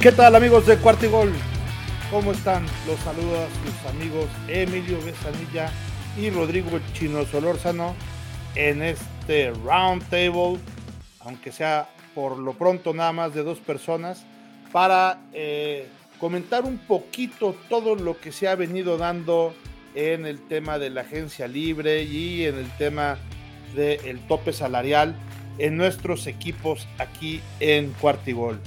¿Qué tal amigos de Cuartigol? ¿Cómo están? Los saludos sus amigos Emilio Besanilla y Rodrigo Chino Solórzano en este round table, aunque sea por lo pronto nada más de dos personas, para eh, comentar un poquito todo lo que se ha venido dando en el tema de la agencia libre y en el tema del tope salarial en nuestros equipos aquí en Cuartigol.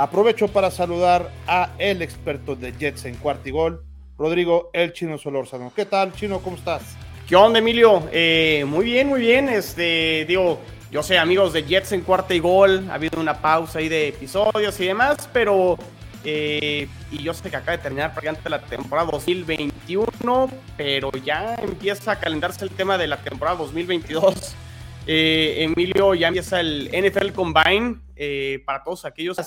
Aprovecho para saludar a el experto de Jets en cuartigol, Rodrigo El Chino Solórzano. ¿Qué tal, Chino? ¿Cómo estás? ¿Qué onda, Emilio? Eh, muy bien, muy bien. Este, digo, yo sé, amigos de Jets en cuarta y gol, ha habido una pausa ahí de episodios y demás, pero eh, y yo sé que acaba de terminar prácticamente la temporada 2021, pero ya empieza a calendarse el tema de la temporada 2022. Eh, Emilio, ya empieza el NFL Combine para todos aquellos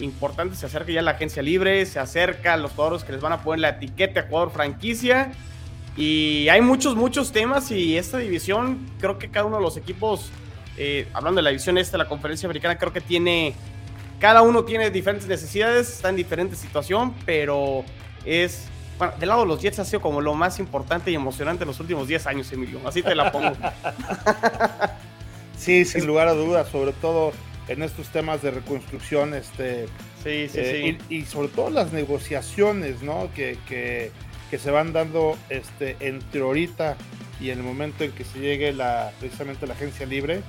importante, se acerca ya la agencia libre, se acerca a los jugadores que les van a poner la etiqueta jugador franquicia. Y hay muchos, muchos temas y esta división, creo que cada uno de los equipos, eh, hablando de la división esta, la conferencia americana, creo que tiene, cada uno tiene diferentes necesidades, está en diferente situación, pero es, bueno, del lado de los Jets ha sido como lo más importante y emocionante en los últimos 10 años, Emilio, así te la pongo. sí, sin lugar a dudas, sobre todo en estos temas de reconstrucción, este, sí, sí, eh, sí. Y, sobre todo las negociaciones, ¿no? Que, que, que, se van dando este, entre ahorita y en el momento en que se llegue la, precisamente la agencia libre,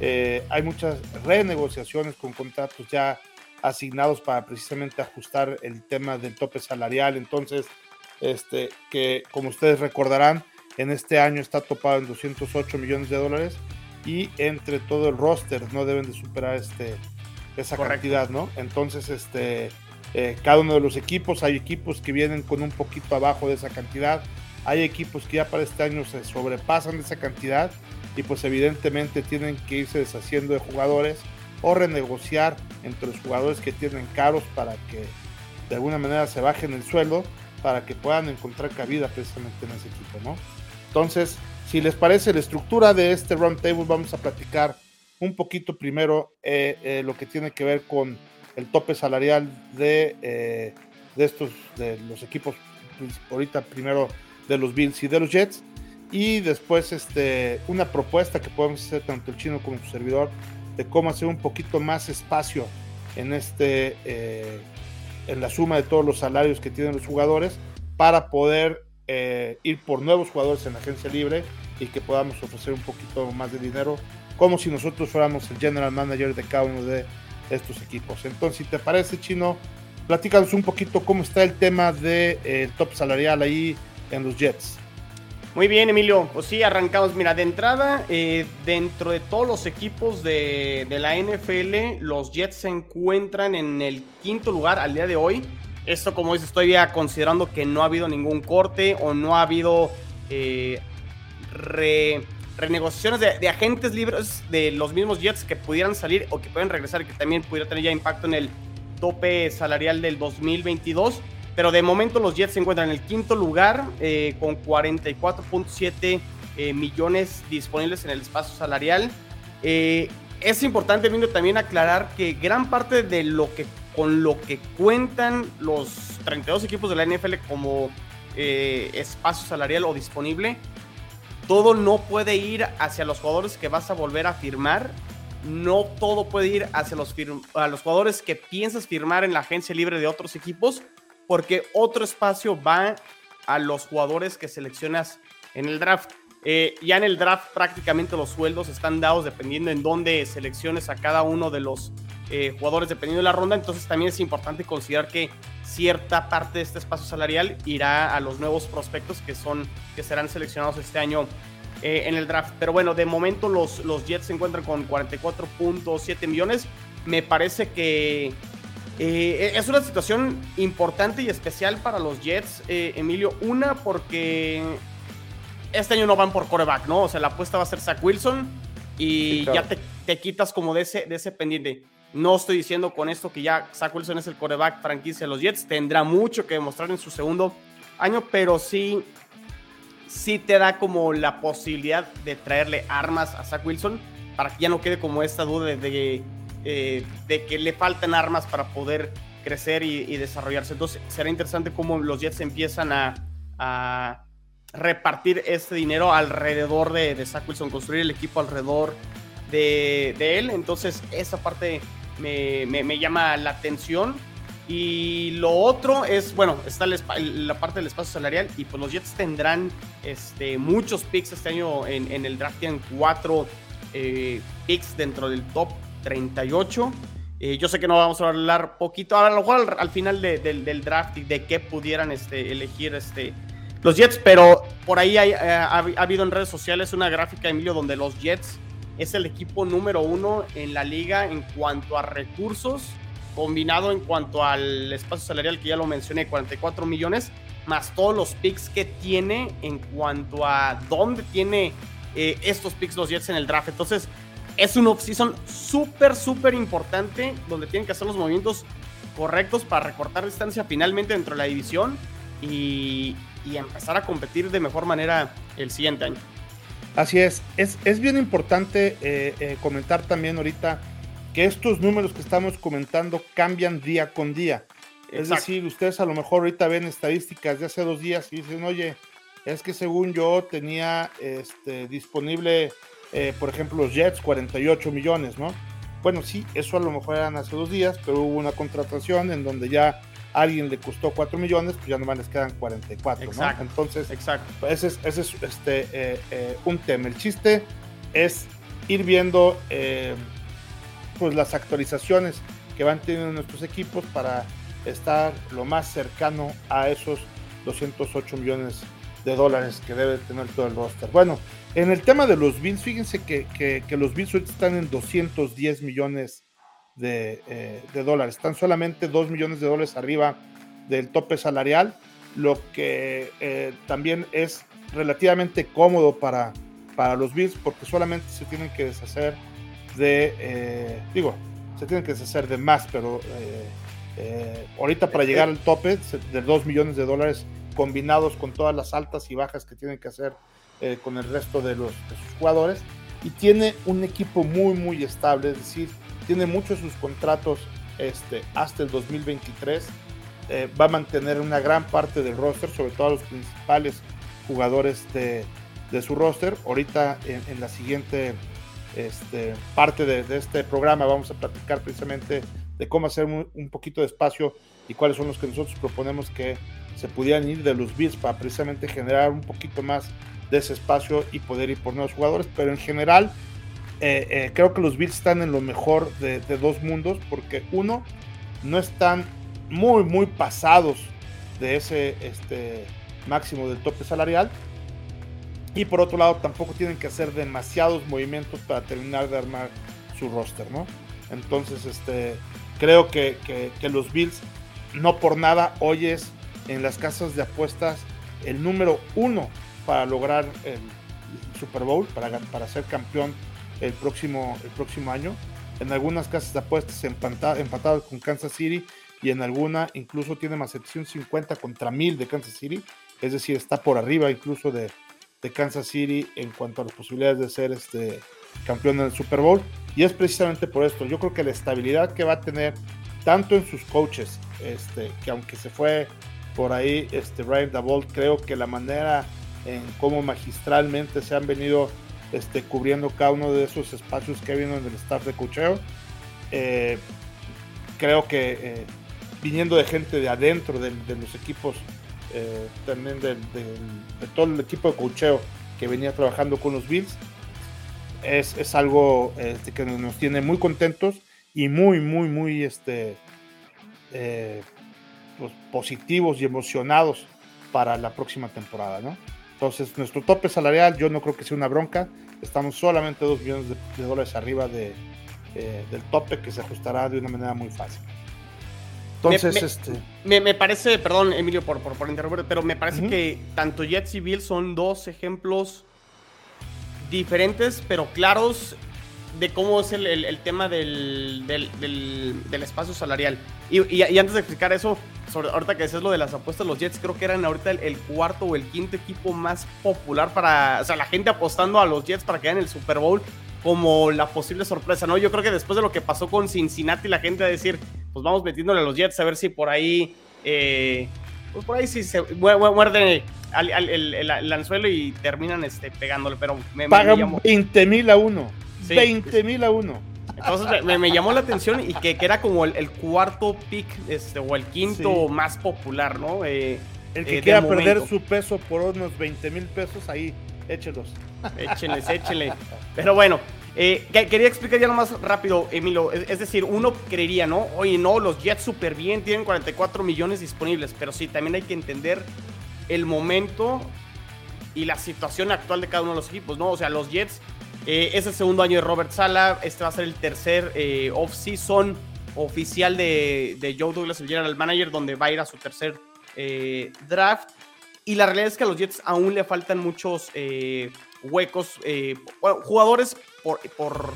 eh, hay muchas renegociaciones con contratos ya asignados para precisamente ajustar el tema del tope salarial. Entonces, este, que como ustedes recordarán, en este año está topado en 208 millones de dólares y entre todo el roster no deben de superar este, esa cantidad, ¿no? Entonces, este, eh, cada uno de los equipos, hay equipos que vienen con un poquito abajo de esa cantidad, hay equipos que ya para este año se sobrepasan de esa cantidad y pues evidentemente tienen que irse deshaciendo de jugadores o renegociar entre los jugadores que tienen caros para que de alguna manera se bajen el sueldo para que puedan encontrar cabida precisamente en ese equipo, ¿no? Entonces, si les parece la estructura de este roundtable, vamos a platicar un poquito primero eh, eh, lo que tiene que ver con el tope salarial de, eh, de estos, de los equipos, pues, ahorita primero de los Bills y de los Jets, y después este, una propuesta que podemos hacer tanto el chino como su servidor de cómo hacer un poquito más espacio en este en la suma de todos los salarios que tienen los jugadores para poder eh, ir por nuevos jugadores en la agencia libre y que podamos ofrecer un poquito más de dinero, como si nosotros fuéramos el general manager de cada uno de estos equipos. Entonces, si te parece, Chino, platícanos un poquito cómo está el tema del de, eh, top salarial ahí en los Jets. Muy bien, Emilio. Pues sí, arrancamos. Mira, de entrada, eh, dentro de todos los equipos de, de, la NFL, los Jets se encuentran en el quinto lugar al día de hoy. Esto, como dices, estoy ya considerando que no ha habido ningún corte o no ha habido eh, renegociaciones de, agentes libres de los mismos Jets que pudieran salir o que pueden regresar que también pudiera tener ya impacto en el tope salarial del 2022. Pero de momento los Jets se encuentran en el quinto lugar eh, con 44.7 eh, millones disponibles en el espacio salarial. es importante, también aclarar que gran parte de lo que con lo que cuentan los 32 equipos de la NFL como eh, espacio salarial o disponible, todo no puede ir hacia los jugadores que vas a volver a firmar. No todo puede ir hacia los, a los jugadores que piensas firmar en la agencia libre de otros equipos, porque otro espacio va a los jugadores que seleccionas en el draft. Eh, ya en el draft prácticamente los sueldos están dados dependiendo en dónde selecciones a cada uno de los eh, jugadores dependiendo de la ronda, entonces también es importante considerar que cierta parte de este espacio salarial irá a los nuevos prospectos que son que serán seleccionados este año eh, en el draft. Pero bueno, de momento los, los Jets se encuentran con 44.7 millones. Me parece que eh, es una situación importante y especial para los Jets, Emilio. Una, porque este año no van por coreback, ¿no? O sea, la apuesta va a ser Zach Wilson y ya te, te, quitas como de ese, de ese pendiente. No estoy diciendo con esto que ya Zach Wilson es el coreback franquicia de los Jets. Tendrá mucho que demostrar en su segundo año, pero sí, sí te da como la posibilidad de traerle armas a Zach Wilson para que ya no quede como esta duda de, eh, de que le faltan armas para poder crecer y, desarrollarse. Entonces será interesante cómo los Jets empiezan a, repartir este dinero alrededor de, de Wilson, construir el equipo alrededor de, él. Entonces esa parte me, llama la atención. Y lo otro es, bueno, está la parte del espacio salarial y pues los Jets tendrán este, muchos picks este año en, el draft. Tienen cuatro eh, picks dentro del top 38. Eh, yo sé que no vamos a hablar poquito, a lo al, final del draft y de qué pudieran este, elegir este, los Jets, pero por ahí eh, ha, habido en redes sociales una gráfica, Emilio, donde los Jets es el equipo número uno en la liga en cuanto a recursos, combinado en cuanto al espacio salarial que ya lo mencioné, 44 millones, más todos los picks que tiene en cuanto a dónde tiene eh, estos picks los Jets en el draft. Entonces, es un off-season súper, súper importante donde tienen que hacer los movimientos correctos para recortar distancia finalmente dentro de la división y, empezar a competir de mejor manera el siguiente año. Así es, es, es bien importante eh, eh, comentar también ahorita que estos números que estamos comentando cambian día con día. Es decir, ustedes a lo mejor ahorita ven estadísticas de hace dos días y dicen, oye, es que según yo tenía este, disponible eh, por ejemplo, los Jets, 48 millones, ¿no? Bueno, sí, eso a lo mejor eran hace dos días, pero hubo una contratación en donde ya a alguien le costó 4 millones, pues ya nomás les quedan 44, ¿no? Entonces, Exacto. ese es, ese es este, eh, eh, un tema. El chiste es ir viendo pues las actualizaciones que van teniendo nuestros equipos para estar lo más cercano a esos 208 millones de dólares que debe tener todo el roster. Bueno, en el tema de los Bills, fíjense que, que, los Bills están en 210 millones de, eh, de, dólares. Están solamente 2 millones de dólares arriba del tope salarial, lo que eh, también es relativamente cómodo para, para los Bills porque solamente se tienen que deshacer de, eh, digo, se tienen que deshacer de más, pero ahorita para llegar al tope de 2 millones de dólares combinados con todas las altas y bajas que tienen que hacer con el resto de, los, sus jugadores y tiene un equipo muy muy estable, es decir, tiene muchos sus contratos este, hasta el 2023, eh, va a mantener una gran parte del roster, sobre todo los principales jugadores de, su roster. Ahorita en, la siguiente este, parte de, este programa vamos a platicar precisamente de cómo hacer un, un, poquito de espacio y cuáles son los que nosotros proponemos que se pudieran ir de los Bills para precisamente generar un poquito más de ese espacio y poder ir por nuevos jugadores. Pero en general, eh, eh, creo que los Bills están en lo mejor de, dos mundos, porque uno, no están muy, muy pasados de ese este, máximo del tope salarial. Y por otro lado, tampoco tienen que hacer demasiados movimientos para terminar de armar su roster, ¿no? Entonces, este, creo que, que los Bills, no por nada, hoy es en las casas de apuestas el número uno para lograr el Super Bowl, para, para ser campeón el próximo, el próximo año. En algunas casas de apuestas empatadas con Kansas City y en alguna incluso tiene más 750 contra 1000 de Kansas City. Es decir, está por arriba incluso de, de Kansas City en cuanto a las posibilidades de ser este campeón en el Super Bowl. Y es precisamente por esto. Yo creo que la estabilidad que va a tener tanto en sus coaches, este, que aunque se fue por ahí este, Ryan Dabolt, creo que la manera en cómo magistralmente se han venido este, cubriendo cada uno de esos espacios que ha habido en el staff de cocheo. Eh, creo que eh, viniendo de gente de adentro de, los equipos, eh, también de, todo el equipo de cocheo que venía trabajando con los Bills, es, algo este, que nos tiene muy contentos y muy, muy, muy este, pues, positivos y emocionados para la próxima temporada, ¿no? Entonces, nuestro tope salarial yo no creo que sea una bronca. Estamos solamente 2 millones de, dólares arriba de, eh, del tope que se ajustará de una manera muy fácil. Entonces, me, este... Me, parece, perdón Emilio por, por, interrumpir, pero me parece que tanto Jets y Bills son dos ejemplos diferentes, pero claros de cómo es el, tema del, del, espacio salarial. Y, antes de explicar eso, ahorita que decías lo de las apuestas, los Jets creo que eran ahorita el, cuarto o el quinto equipo más popular para, o sea, la gente apostando a los Jets para que hagan el Super Bowl como la posible sorpresa, ¿no? Yo creo que después de lo que pasó con Cincinnati, la gente va a decir, pues vamos metiéndole a los Jets a ver si por ahí, eh, pues por ahí sí se muerden el, anzuelo y terminan este, pegándole, pero me, Pagan 20 mil a uno. 20 mil a uno. Entonces me, llamó la atención y que, era como el, cuarto pick este, o el quinto más popular, ¿no? Eh, el que eh, quiera perder su peso por unos 20 mil pesos, ahí, échelos. Échenles, échenle. Pero bueno, eh, quería explicar ya nomás rápido, Emilio. Es, decir, uno creería, ¿no? Oye, no, los Jets súper bien, tienen 44 millones disponibles. Pero sí, también hay que entender el momento y la situación actual de cada uno de los equipos, ¿no? O sea, los Jets eh, es el segundo año de Robert Sala. Este va a ser el tercer eh, off-season oficial de, Joe Douglas, el general manager, donde va a ir a su tercer eh, draft. Y la realidad es que a los Jets aún le faltan muchos huecos, jugadores por, por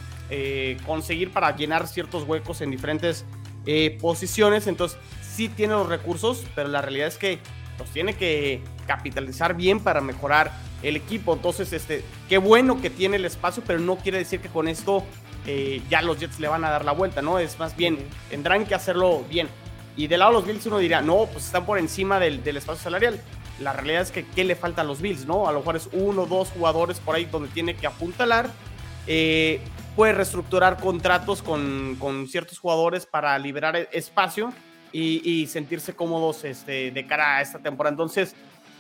conseguir para llenar ciertos huecos en diferentes posiciones. Entonces, sí tiene los recursos, pero la realidad es que los tiene que capitalizar bien para mejorar el equipo. Entonces, este, qué bueno que tiene el espacio, pero no quiere decir que con esto eh, ya los Jets le van a dar la vuelta, ¿no? Es más bien, tendrán que hacerlo bien. Y del lado de los Bills uno dirá, no, pues están por encima del, espacio salarial. La realidad es que, ¿qué le falta a los Bills, no? A lo mejor es uno o dos jugadores por ahí donde tiene que apuntalar. Eh, puede reestructurar contratos con, con, ciertos jugadores para liberar e-, espacio y, sentirse cómodos este, de cara a esta temporada. Entonces,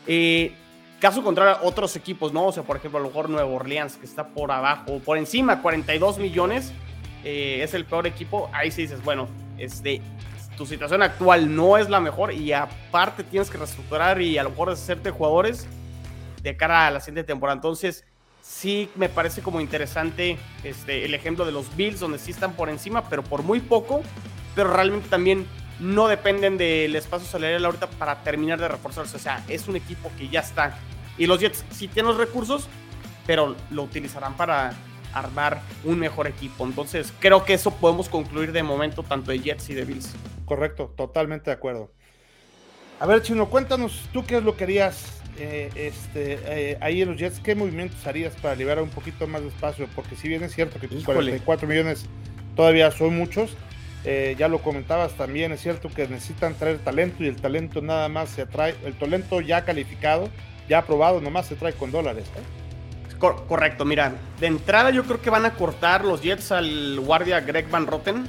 eh, Caso contrario, otros equipos, ¿no? O sea, por ejemplo, a lo mejor Nueva Orleans, que está por abajo, por encima, 42 millones, eh, es el peor equipo. Ahí sí dices, bueno, este, tu situación actual no es la mejor y aparte tienes que reestructurar y a lo mejor deshacerte jugadores de cara a la siguiente temporada. Entonces, sí me parece como interesante este, el ejemplo de los Bills, donde sí están por encima, pero por muy poco, pero realmente también no dependen del espacio salarial ahorita para terminar de reforzarse. O sea, es un equipo que ya está y los Jets sí tienen los recursos, pero lo utilizarán para armar un mejor equipo. Entonces, creo que eso podemos concluir de momento tanto de Jets y de Bills. Correcto, totalmente de acuerdo. A ver, Chino, cuéntanos tú qué es lo que harías eh, este, eh, ahí en los Jets, qué movimientos harías para liberar un poquito más de espacio, porque si bien es cierto que tus 44 millones todavía son muchos, eh, ya lo comentabas también, es cierto que necesitan traer talento y el talento nada más se atrae, el talento ya calificado ya aprobado, nomás se trae con dólares. correcto, mira, de entrada yo creo que van a cortar los Jets al guardia Greg Van Rotten,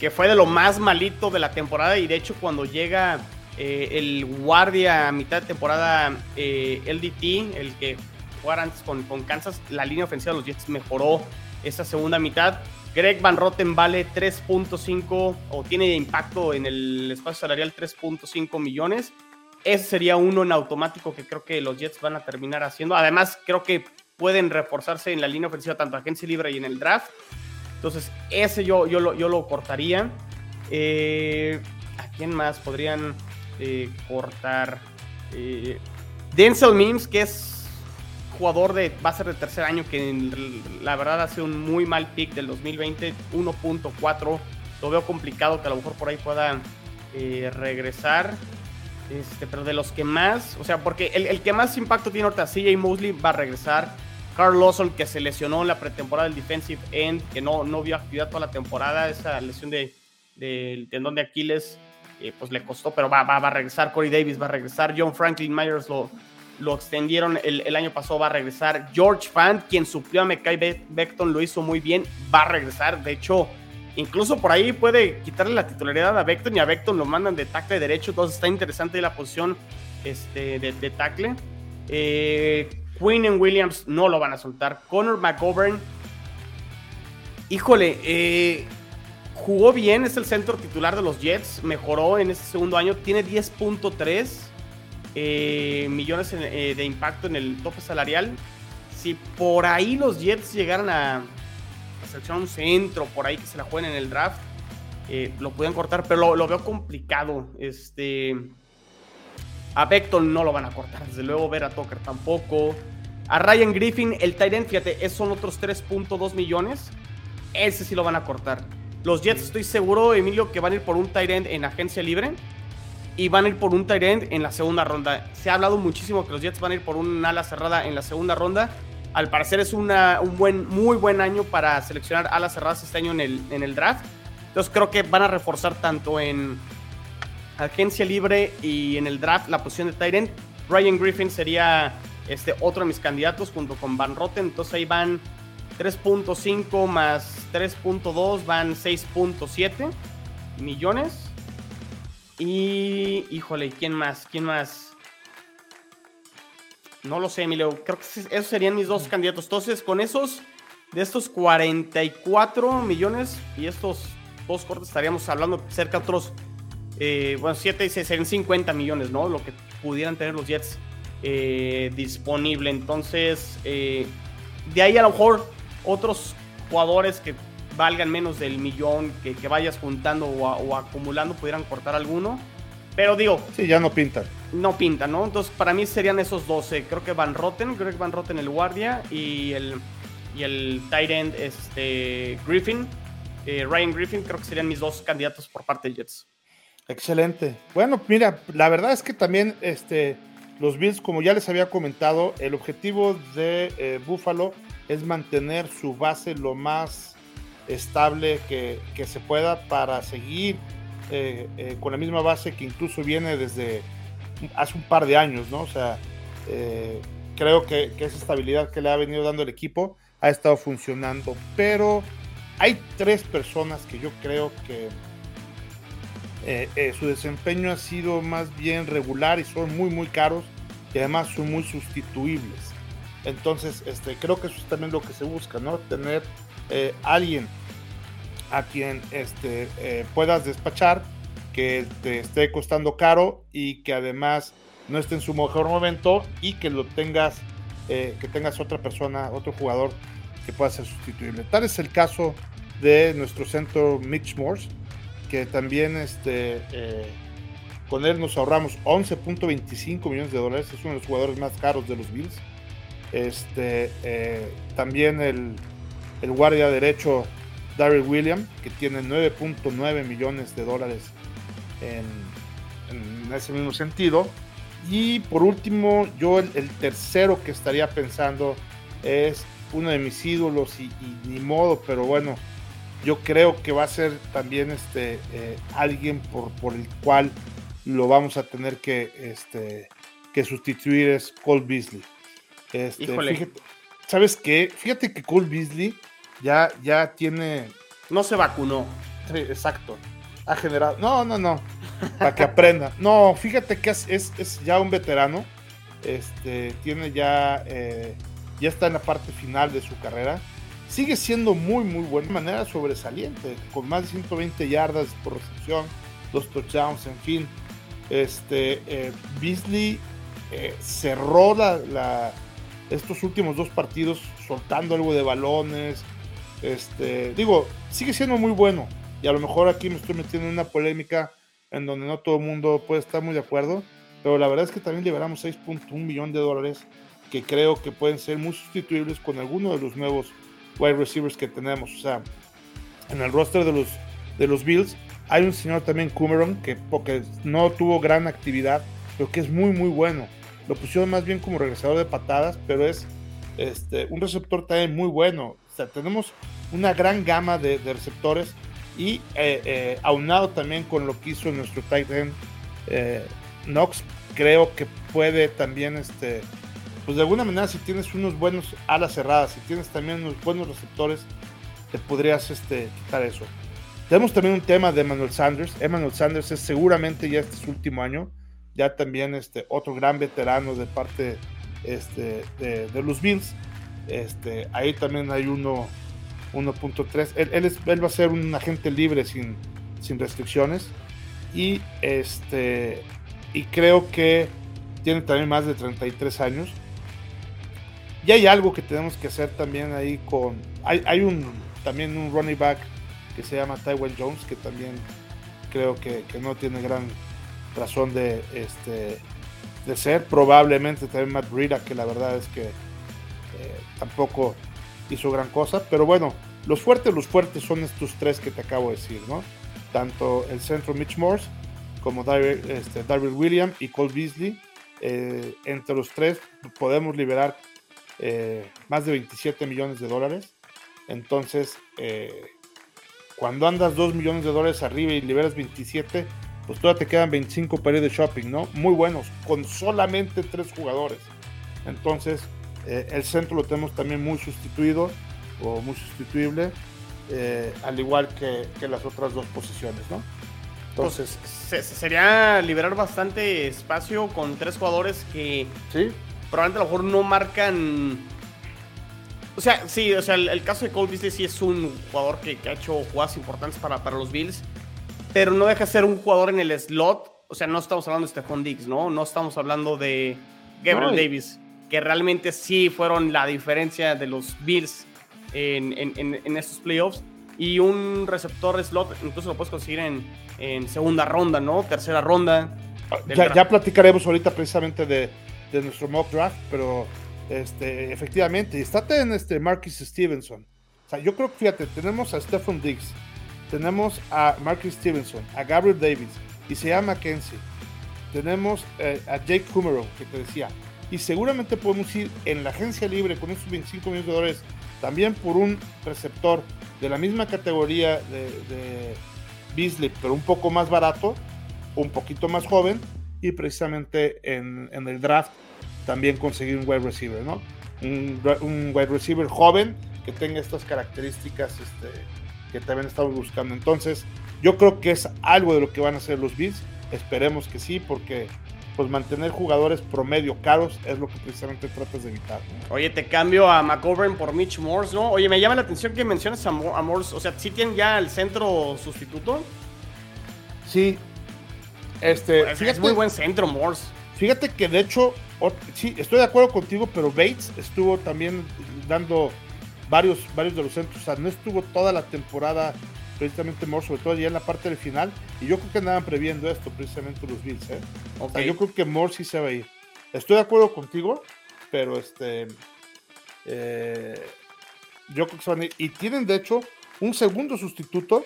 que fue de lo más malito de la temporada y de hecho cuando llega eh, el guardia a mitad de temporada eh, LDT, el que jugara antes con, con Kansas, la línea ofensiva de los Jets mejoró esa segunda mitad. Greg Van Rotten vale 3.5 o tiene impacto en el espacio salarial 3.5 millones. Ese sería uno en automático que creo que los Jets van a terminar haciendo. Además, creo que pueden reforzarse en la línea ofensiva tanto agencia libre y en el draft. Entonces, ese yo, yo, lo, yo lo cortaría. Eh, ¿A quién más podrían eh, cortar? Eh, Denzel Mims, que es jugador de va a ser de tercer año, que la verdad hace un muy mal pick del 2020, 1.4. Lo veo complicado que a lo mejor por ahí pueda regresar. Este, pero de los que más, o sea, porque el, que más impacto tiene ahorita, CJ Mosley va a regresar. Carl Lawson, que se lesionó en la pretemporada del defensive end, que no, no vio actividad toda la temporada, esa lesión del de, tendón de Aquiles, eh, pues le costó, pero va, va, a regresar. Corey Davis va a regresar. John Franklin Myers lo, lo extendieron el, año pasado, va a regresar. George Fant, quien suplió a Mekai Beckton, lo hizo muy bien, va a regresar. De hecho, Incluso por ahí puede quitarle la titularidad a Beckton y a Beckton lo mandan de tackle derecho. Entonces está interesante la posición este, de, tackle. Eh, Quinn y Williams no lo van a soltar. Connor McGovern, híjole, eh, jugó bien, es el centro titular de los Jets, mejoró en este segundo año, tiene 10.3 eh, millones de impacto en el tope salarial. Si por ahí los Jets llegaran a, seleccionar un centro por ahí que se la jueguen en el draft, eh, lo pueden cortar, pero lo, veo complicado. Este, a Beckton no lo van a cortar, desde luego ver a Tucker tampoco. A Ryan Griffin, el Tyrant, fíjate, esos son otros 3.2 millones. Ese sí lo van a cortar. Los Jets, estoy seguro, Emilio, que van a ir por un Tyrant en agencia libre y van a ir por un Tyrant en la segunda ronda. Se ha hablado muchísimo que los Jets van a ir por un ala cerrada en la segunda ronda al parecer es una, un buen, muy buen año para seleccionar alas cerradas este año en el, en el draft. Entonces creo que van a reforzar tanto en agencia libre y en el draft la posición de Tyrant. Ryan Griffin sería este, otro de mis candidatos junto con Van Rotten. Entonces ahí van 3.5 más 3.2, van 6.7 millones. Y, híjole, ¿quién más? ¿Quién más? No lo sé, Emilio. Creo que esos serían mis dos candidatos. Entonces, con esos, de estos 44 millones y estos dos cortes, estaríamos hablando cerca de otros, eh, bueno, 7 y 6 serían 50 millones, ¿no? Lo que pudieran tener los Jets eh, disponible. Entonces, eh, de ahí a lo mejor otros jugadores que valgan menos del millón que, vayas juntando o, acumulando pudieran cortar alguno. Pero digo. Sí, ya no pintan. No pintan, ¿no? Entonces, para mí serían esos 12. Creo que Van Rotten, Greg Van Rotten, el guardia, y el, y el tight end este, Griffin, eh, Ryan Griffin, creo que serían mis dos candidatos por parte de Jets. Excelente. Bueno, mira, la verdad es que también este, los Bills, como ya les había comentado, el objetivo de eh, Buffalo es mantener su base lo más estable que, se pueda para seguir eh, eh, con la misma base que incluso viene desde hace un par de años, ¿no? O sea, eh, creo que, esa estabilidad que le ha venido dando el equipo ha estado funcionando, pero hay tres personas que yo creo que su desempeño ha sido más bien regular y son muy, muy caros y además son muy sustituibles. Entonces, este, creo que eso es también lo que se busca, ¿no? Tener eh, alguien a quien este, eh, puedas despachar, que te esté costando caro y que además no esté en su mejor momento y que lo tengas, eh, que tengas otra persona, otro jugador que pueda ser sustituible. Tal es el caso de nuestro centro Mitch Morse, que también este, con él nos ahorramos 11.25 millones de dólares, es uno de los jugadores más caros de los Bills. Este, también el, el, guardia derecho Darryl Williams, que tiene 9.9 millones de dólares en, ese mismo sentido. Y por último, yo el, tercero que estaría pensando es uno de mis ídolos y, ni modo, pero bueno, yo creo que va a ser también este, eh, alguien por, por, el cual lo vamos a tener que, este, que sustituir es Cole Beasley. Este, ¿Sabes qué? Fíjate que Cole Beasley ya, ya tiene. No se vacunó. Sí, exacto. Ha generado. No, no, no. Para que aprenda. No, fíjate que es, es, ya un veterano. Este, tiene ya. Eh, ya está en la parte final de su carrera. Sigue siendo muy, muy buena. De manera sobresaliente. Con más de 120 yardas por recepción. Dos touchdowns, en fin. Este. Eh, Beasley eh, cerró la estos últimos dos partidos soltando algo de balones. Este, digo, sigue siendo muy bueno. Y a lo mejor aquí me estoy metiendo en una polémica en donde no todo el mundo puede estar muy de acuerdo. Pero la verdad es que también liberamos 6.1 millones de dólares que creo que pueden ser muy sustituibles con alguno de los nuevos wide receivers que tenemos. O sea, en el roster de los, de los Bills hay un señor también, Coomeron, que porque no tuvo gran actividad, pero que es muy, muy bueno lo pusieron más bien como regresador de patadas, pero es este, un receptor también muy bueno. Sea, tenemos una gran gama de, receptores y eh, eh, aunado también con lo que hizo nuestro tight end eh, Knox, creo que puede también, este, pues de alguna manera, si tienes unos buenos alas cerradas, si tienes también unos buenos receptores, te podrías este, quitar eso. Tenemos también un tema de Emmanuel Sanders. Emmanuel Sanders es seguramente ya este su último año ya también este, otro gran veterano de parte este, de, los Bills. Este, ahí también hay uno 1.3. Él, va a ser un agente libre sin, sin restricciones. Y, este, y creo que tiene también más de 33 años. Y hay algo que tenemos que hacer también ahí con... Hay, hay un, también un running back que se llama Tywin Jones, que también creo que, que no tiene gran razón de, este, de ser. Probablemente también Matt Breida, que la verdad es que eh, tampoco hizo gran cosa. Pero bueno, los fuertes, los fuertes son estos tres que te acabo de decir, ¿no? Tanto el centro Mitch Morse como Darryl, este, Williams y Cole Beasley. Eh, entre los tres podemos liberar eh, más de 27 millones de dólares. Entonces, cuando andas 2 millones de dólares arriba y liberas 27, pues todavía te quedan 25 para ir de shopping, ¿no? Muy buenos, con solamente tres jugadores. Entonces, eh, el centro lo tenemos también muy sustituido o muy sustituible, eh, al igual que, las otras dos posiciones, ¿no? Entonces, pues, sería liberar bastante espacio con tres jugadores que ¿sí? probablemente a lo mejor no marcan. O sea, sí, o sea, el, caso de Cole Beasley sí es un jugador que, ha hecho jugadas importantes para, para los Bills pero no deja de ser un jugador en el slot. O sea, no estamos hablando de Stephon Diggs, ¿no? No estamos hablando de Gabriel Davis, que realmente sí fueron la diferencia de los Bills en, en, estos playoffs. Y un receptor slot, incluso lo puedes conseguir en, en segunda ronda, ¿no? Tercera ronda. Ya, ya, platicaremos ahorita precisamente de, de, nuestro mock draft, pero este, efectivamente, estate en este Marcus Stevenson. O sea, yo creo que, fíjate, tenemos a Stephon Diggs, tenemos a Marcus Stevenson, a Gabriel Davis y se llama Kenzie. Tenemos eh, a Jake Kummerow, que te decía. Y seguramente podemos ir en la agencia libre con esos 25 millones de dólares también por un receptor de la misma categoría de, de Beasley, pero un poco más barato, un poquito más joven, y precisamente en, el draft también conseguir un wide receiver, ¿no? Un, un, wide receiver joven que tenga estas características este, que también estamos buscando. Entonces, yo creo que es algo de lo que van a hacer los Bills. Esperemos que sí, porque pues mantener jugadores promedio caros es lo que precisamente tratas de evitar. Oye, te cambio a McGovern por Mitch Morse, ¿no? Oye, me llama la atención que menciones a, Morse. O sea, ¿sí tienen ya el centro sustituto? Sí. Este, pues, es muy buen centro, Morse. Fíjate que de hecho, sí, estoy de acuerdo contigo, pero Bates estuvo también dando varios, varios de los centros. O sea, no estuvo toda la temporada precisamente Morse, sobre todo ya en la parte del final. Y yo creo que andaban previendo esto, precisamente los Bills. ¿eh? O sea, yo creo que Morse sí se va a ir. Estoy de acuerdo contigo, pero este. Eh, yo creo que se van a ir. Y tienen, de hecho, un segundo sustituto,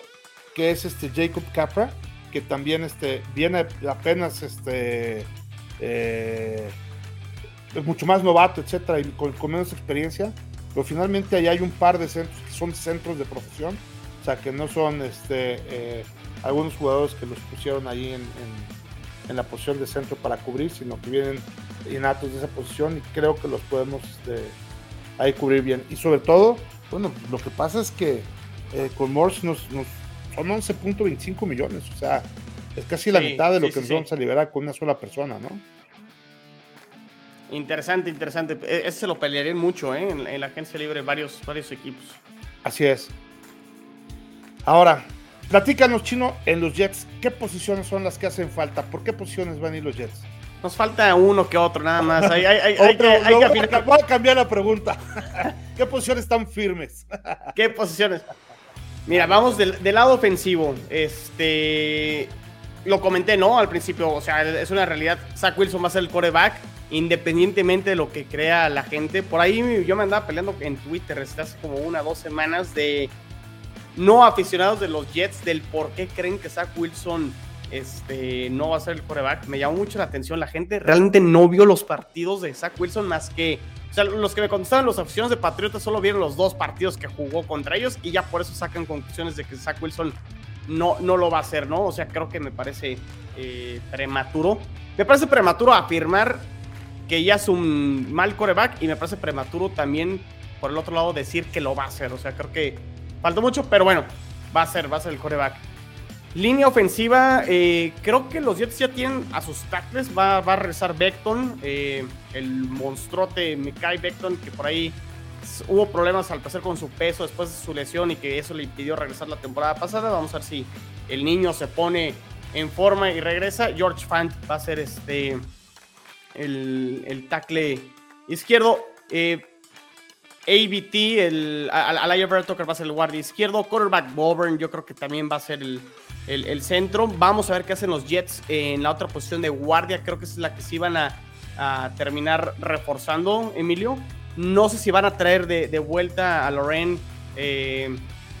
que es este Jacob Capra, que también este, viene apenas este. Eh, mucho más novato, etcétera, y con menos experiencia pero finalmente ahí hay un par de centros que son centros de profesión, o sea que no son este, eh, algunos jugadores que los pusieron ahí en, la posición de centro para cubrir, sino que vienen innatos de esa posición y creo que los podemos este, ahí cubrir bien. Y sobre todo, bueno, lo que pasa es que eh, con Morse nos, son 11.25 millones, o sea, es casi la mitad de lo que nos vamos a liberar con una sola persona, ¿no? Interesante, interesante. E, ese se lo pelearían mucho ¿eh? en, la agencia libre varios, varios equipos. Así es. Ahora, platícanos, Chino, en los Jets, ¿qué posiciones son las que hacen falta? ¿Por qué posiciones van a ir los Jets? Nos falta uno que otro, nada más. Hay, Voy a cambiar la pregunta. ¿Qué posiciones están firmes? ¿Qué posiciones? Mira, vamos del, del, lado ofensivo. Este. Lo comenté, ¿no? Al principio, o sea, es una realidad. Zach Wilson va a ser el coreback independientemente de lo que crea la gente. Por ahí yo me andaba peleando en Twitter hace como una o dos semanas de no aficionados de los Jets del por qué creen que Zach Wilson este, no va a ser el coreback. Me llamó mucho la atención. La gente realmente no vio los partidos de Zach Wilson más que. O sea, los que me contestaban los aficionados de Patriotas solo vieron los dos partidos que jugó contra ellos y ya por eso sacan conclusiones de que Zach Wilson no, no lo va a hacer, ¿no? O sea, creo que me parece eh, prematuro. Me parece prematuro afirmar que ya es un mal coreback y me parece prematuro también por el otro lado decir que lo va a hacer. O sea, creo que faltó mucho, pero bueno, va a ser, va a ser el coreback. Línea ofensiva, eh, creo que los Jets ya tienen a sus tackles. Va, a regresar Beckton, eh, el monstruote Mekai Beckton, que por ahí hubo problemas al pasar con su peso después de su lesión y que eso le impidió regresar la temporada pasada. Vamos a ver si el niño se pone en forma y regresa. George Fant va a ser este el, el tackle izquierdo. Eh, ABT, el, Alaya Tucker va a ser el guardia izquierdo. Quarterback Boburn, yo creo que también va a ser el, el, centro. Vamos a ver qué hacen los Jets en la otra posición de guardia. Creo que es la que sí van a, terminar reforzando, Emilio. No sé si van a traer de, vuelta a Loren. Eh,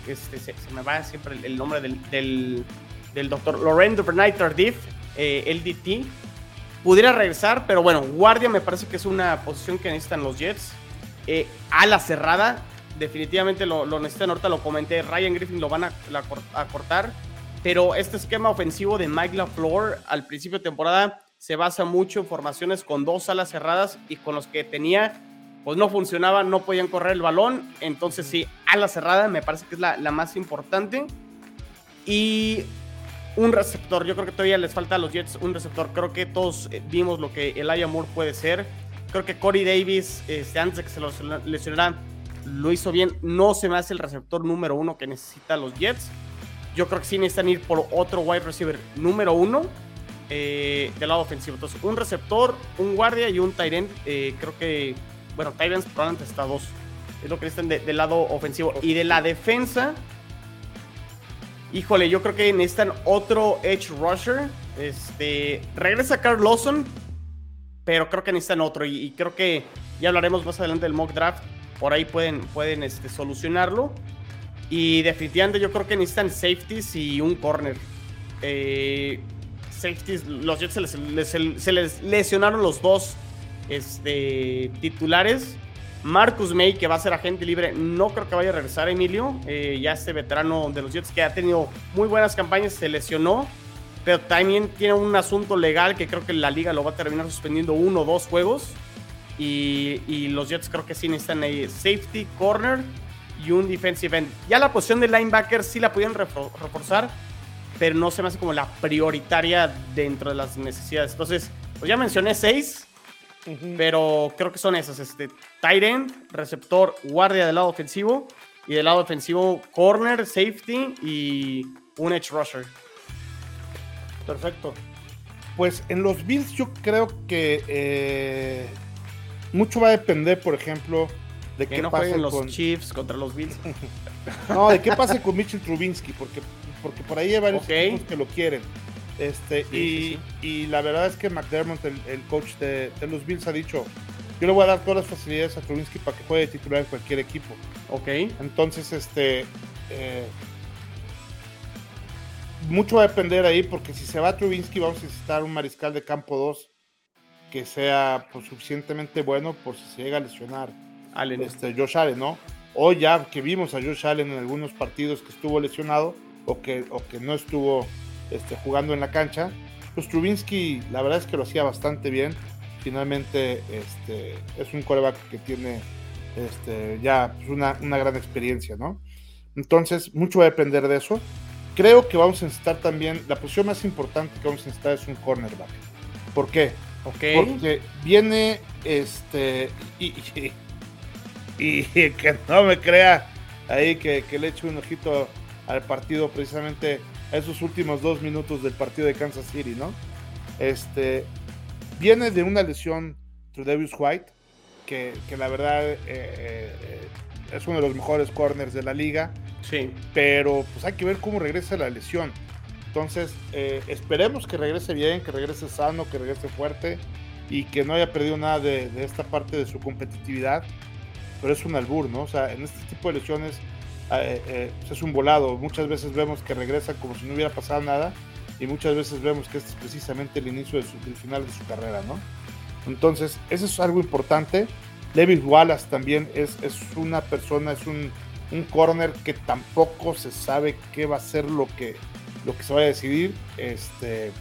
este, se, me va siempre el, nombre del, del, del doctor. Loren Duvernay Tardif, eh, LDT pudiera regresar, pero bueno, guardia me parece que es una posición que necesitan los Jets. Eh, ala cerrada, definitivamente lo, lo necesitan. Lo comenté, Ryan Griffin lo van a, a cortar. Pero este esquema ofensivo de Mike LaFleur al principio de temporada se basa mucho en formaciones con dos alas cerradas y con los que tenía, pues no funcionaba, no podían correr el balón. Entonces sí, ala cerrada me parece que es la, la más importante. Y un receptor. Yo creo que todavía les falta a los Jets un receptor. Creo que todos eh, vimos lo que Elijah Moore puede ser. Creo que Corey Davis, este, antes de que se los lesionara, lo hizo bien. No se me hace el receptor número uno que necesita los Jets. Yo creo que sí necesitan ir por otro wide receiver número uno eh, del lado ofensivo. Entonces, un receptor, un guardia y un tight end. Eh, creo que, bueno, tight ends probablemente está dos. Es lo que necesitan del lado ofensivo. Y de la defensa, Híjole, yo creo que necesitan otro edge rusher. Este, regresa Carl Lawson, pero creo que necesitan otro. Y, creo que ya hablaremos más adelante del mock draft. Por ahí pueden, pueden este, solucionarlo. Y definitivamente yo creo que necesitan safeties y un corner. Eh, safeties, los Jets se les, lesionaron los dos este, titulares. Marcus May, que va a ser agente libre, no creo que vaya a regresar, Emilio. Eh, ya este veterano de los Jets que ha tenido muy buenas campañas, se lesionó, pero también tiene un asunto legal que creo que la liga lo va a terminar suspendiendo uno o dos juegos. Y, los Jets creo que sí necesitan ahí safety, corner y un defensive end. Ya la posición de linebacker sí la pudieron reforzar, pero no se me hace como la prioritaria dentro de las necesidades. Entonces, pues ya mencioné seis pero creo que son esas, este, tight end, receptor, guardia del lado ofensivo y del lado ofensivo corner, safety y un edge rusher. Perfecto. Pues en los Bills yo creo que eh, mucho va a depender, por ejemplo, de que qué no pase los con... Chiefs contra los Bills. no, de qué pase con Mitchell Trubinsky, porque, porque por ahí hay varios equipos que lo quieren. Este, y, la verdad es que McDermott, el, coach de, los Bills, ha dicho: Yo le voy a dar todas las facilidades a Trubinsky para que juegue titular en cualquier equipo. Ok. Entonces, este. Eh, mucho va a depender ahí, porque si se va Trubinsky, vamos a necesitar un mariscal de campo 2 que sea pues, suficientemente bueno por si se llega a lesionar Allen. Este, Josh Allen, ¿no? O ya que vimos a Josh Allen en algunos partidos que estuvo lesionado o que, o que no estuvo este, jugando en la cancha. Pues Trubinsky, la verdad es que lo hacía bastante bien. Finalmente, este, es un coreback que tiene este, ya pues, una, gran experiencia, ¿no? Entonces, mucho va a depender de eso. Creo que vamos a necesitar también, la posición más importante que vamos a necesitar es un cornerback. ¿Por qué? Porque viene este y, y, que no me crea ahí que, que le eche un ojito al partido precisamente esos últimos dos minutos del partido de Kansas City, ¿no? Este, viene de una lesión Tredavious White, que, que la verdad eh, eh, es uno de los mejores corners de la liga. Sí. Pero pues hay que ver cómo regresa la lesión. Entonces, eh, esperemos que regrese bien, que regrese sano, que regrese fuerte y que no haya perdido nada de, de esta parte de su competitividad. Pero es un albur, ¿no? O sea, en este tipo de lesiones eh, eh, es un volado. Muchas veces vemos que regresa como si no hubiera pasado nada y muchas veces vemos que este es precisamente el inicio del final de su carrera, ¿no? Entonces, eso es algo importante. Levin Wallace también es, es una persona, es un, un, corner que tampoco se sabe qué va a ser lo que, lo que se vaya a decidir. Este,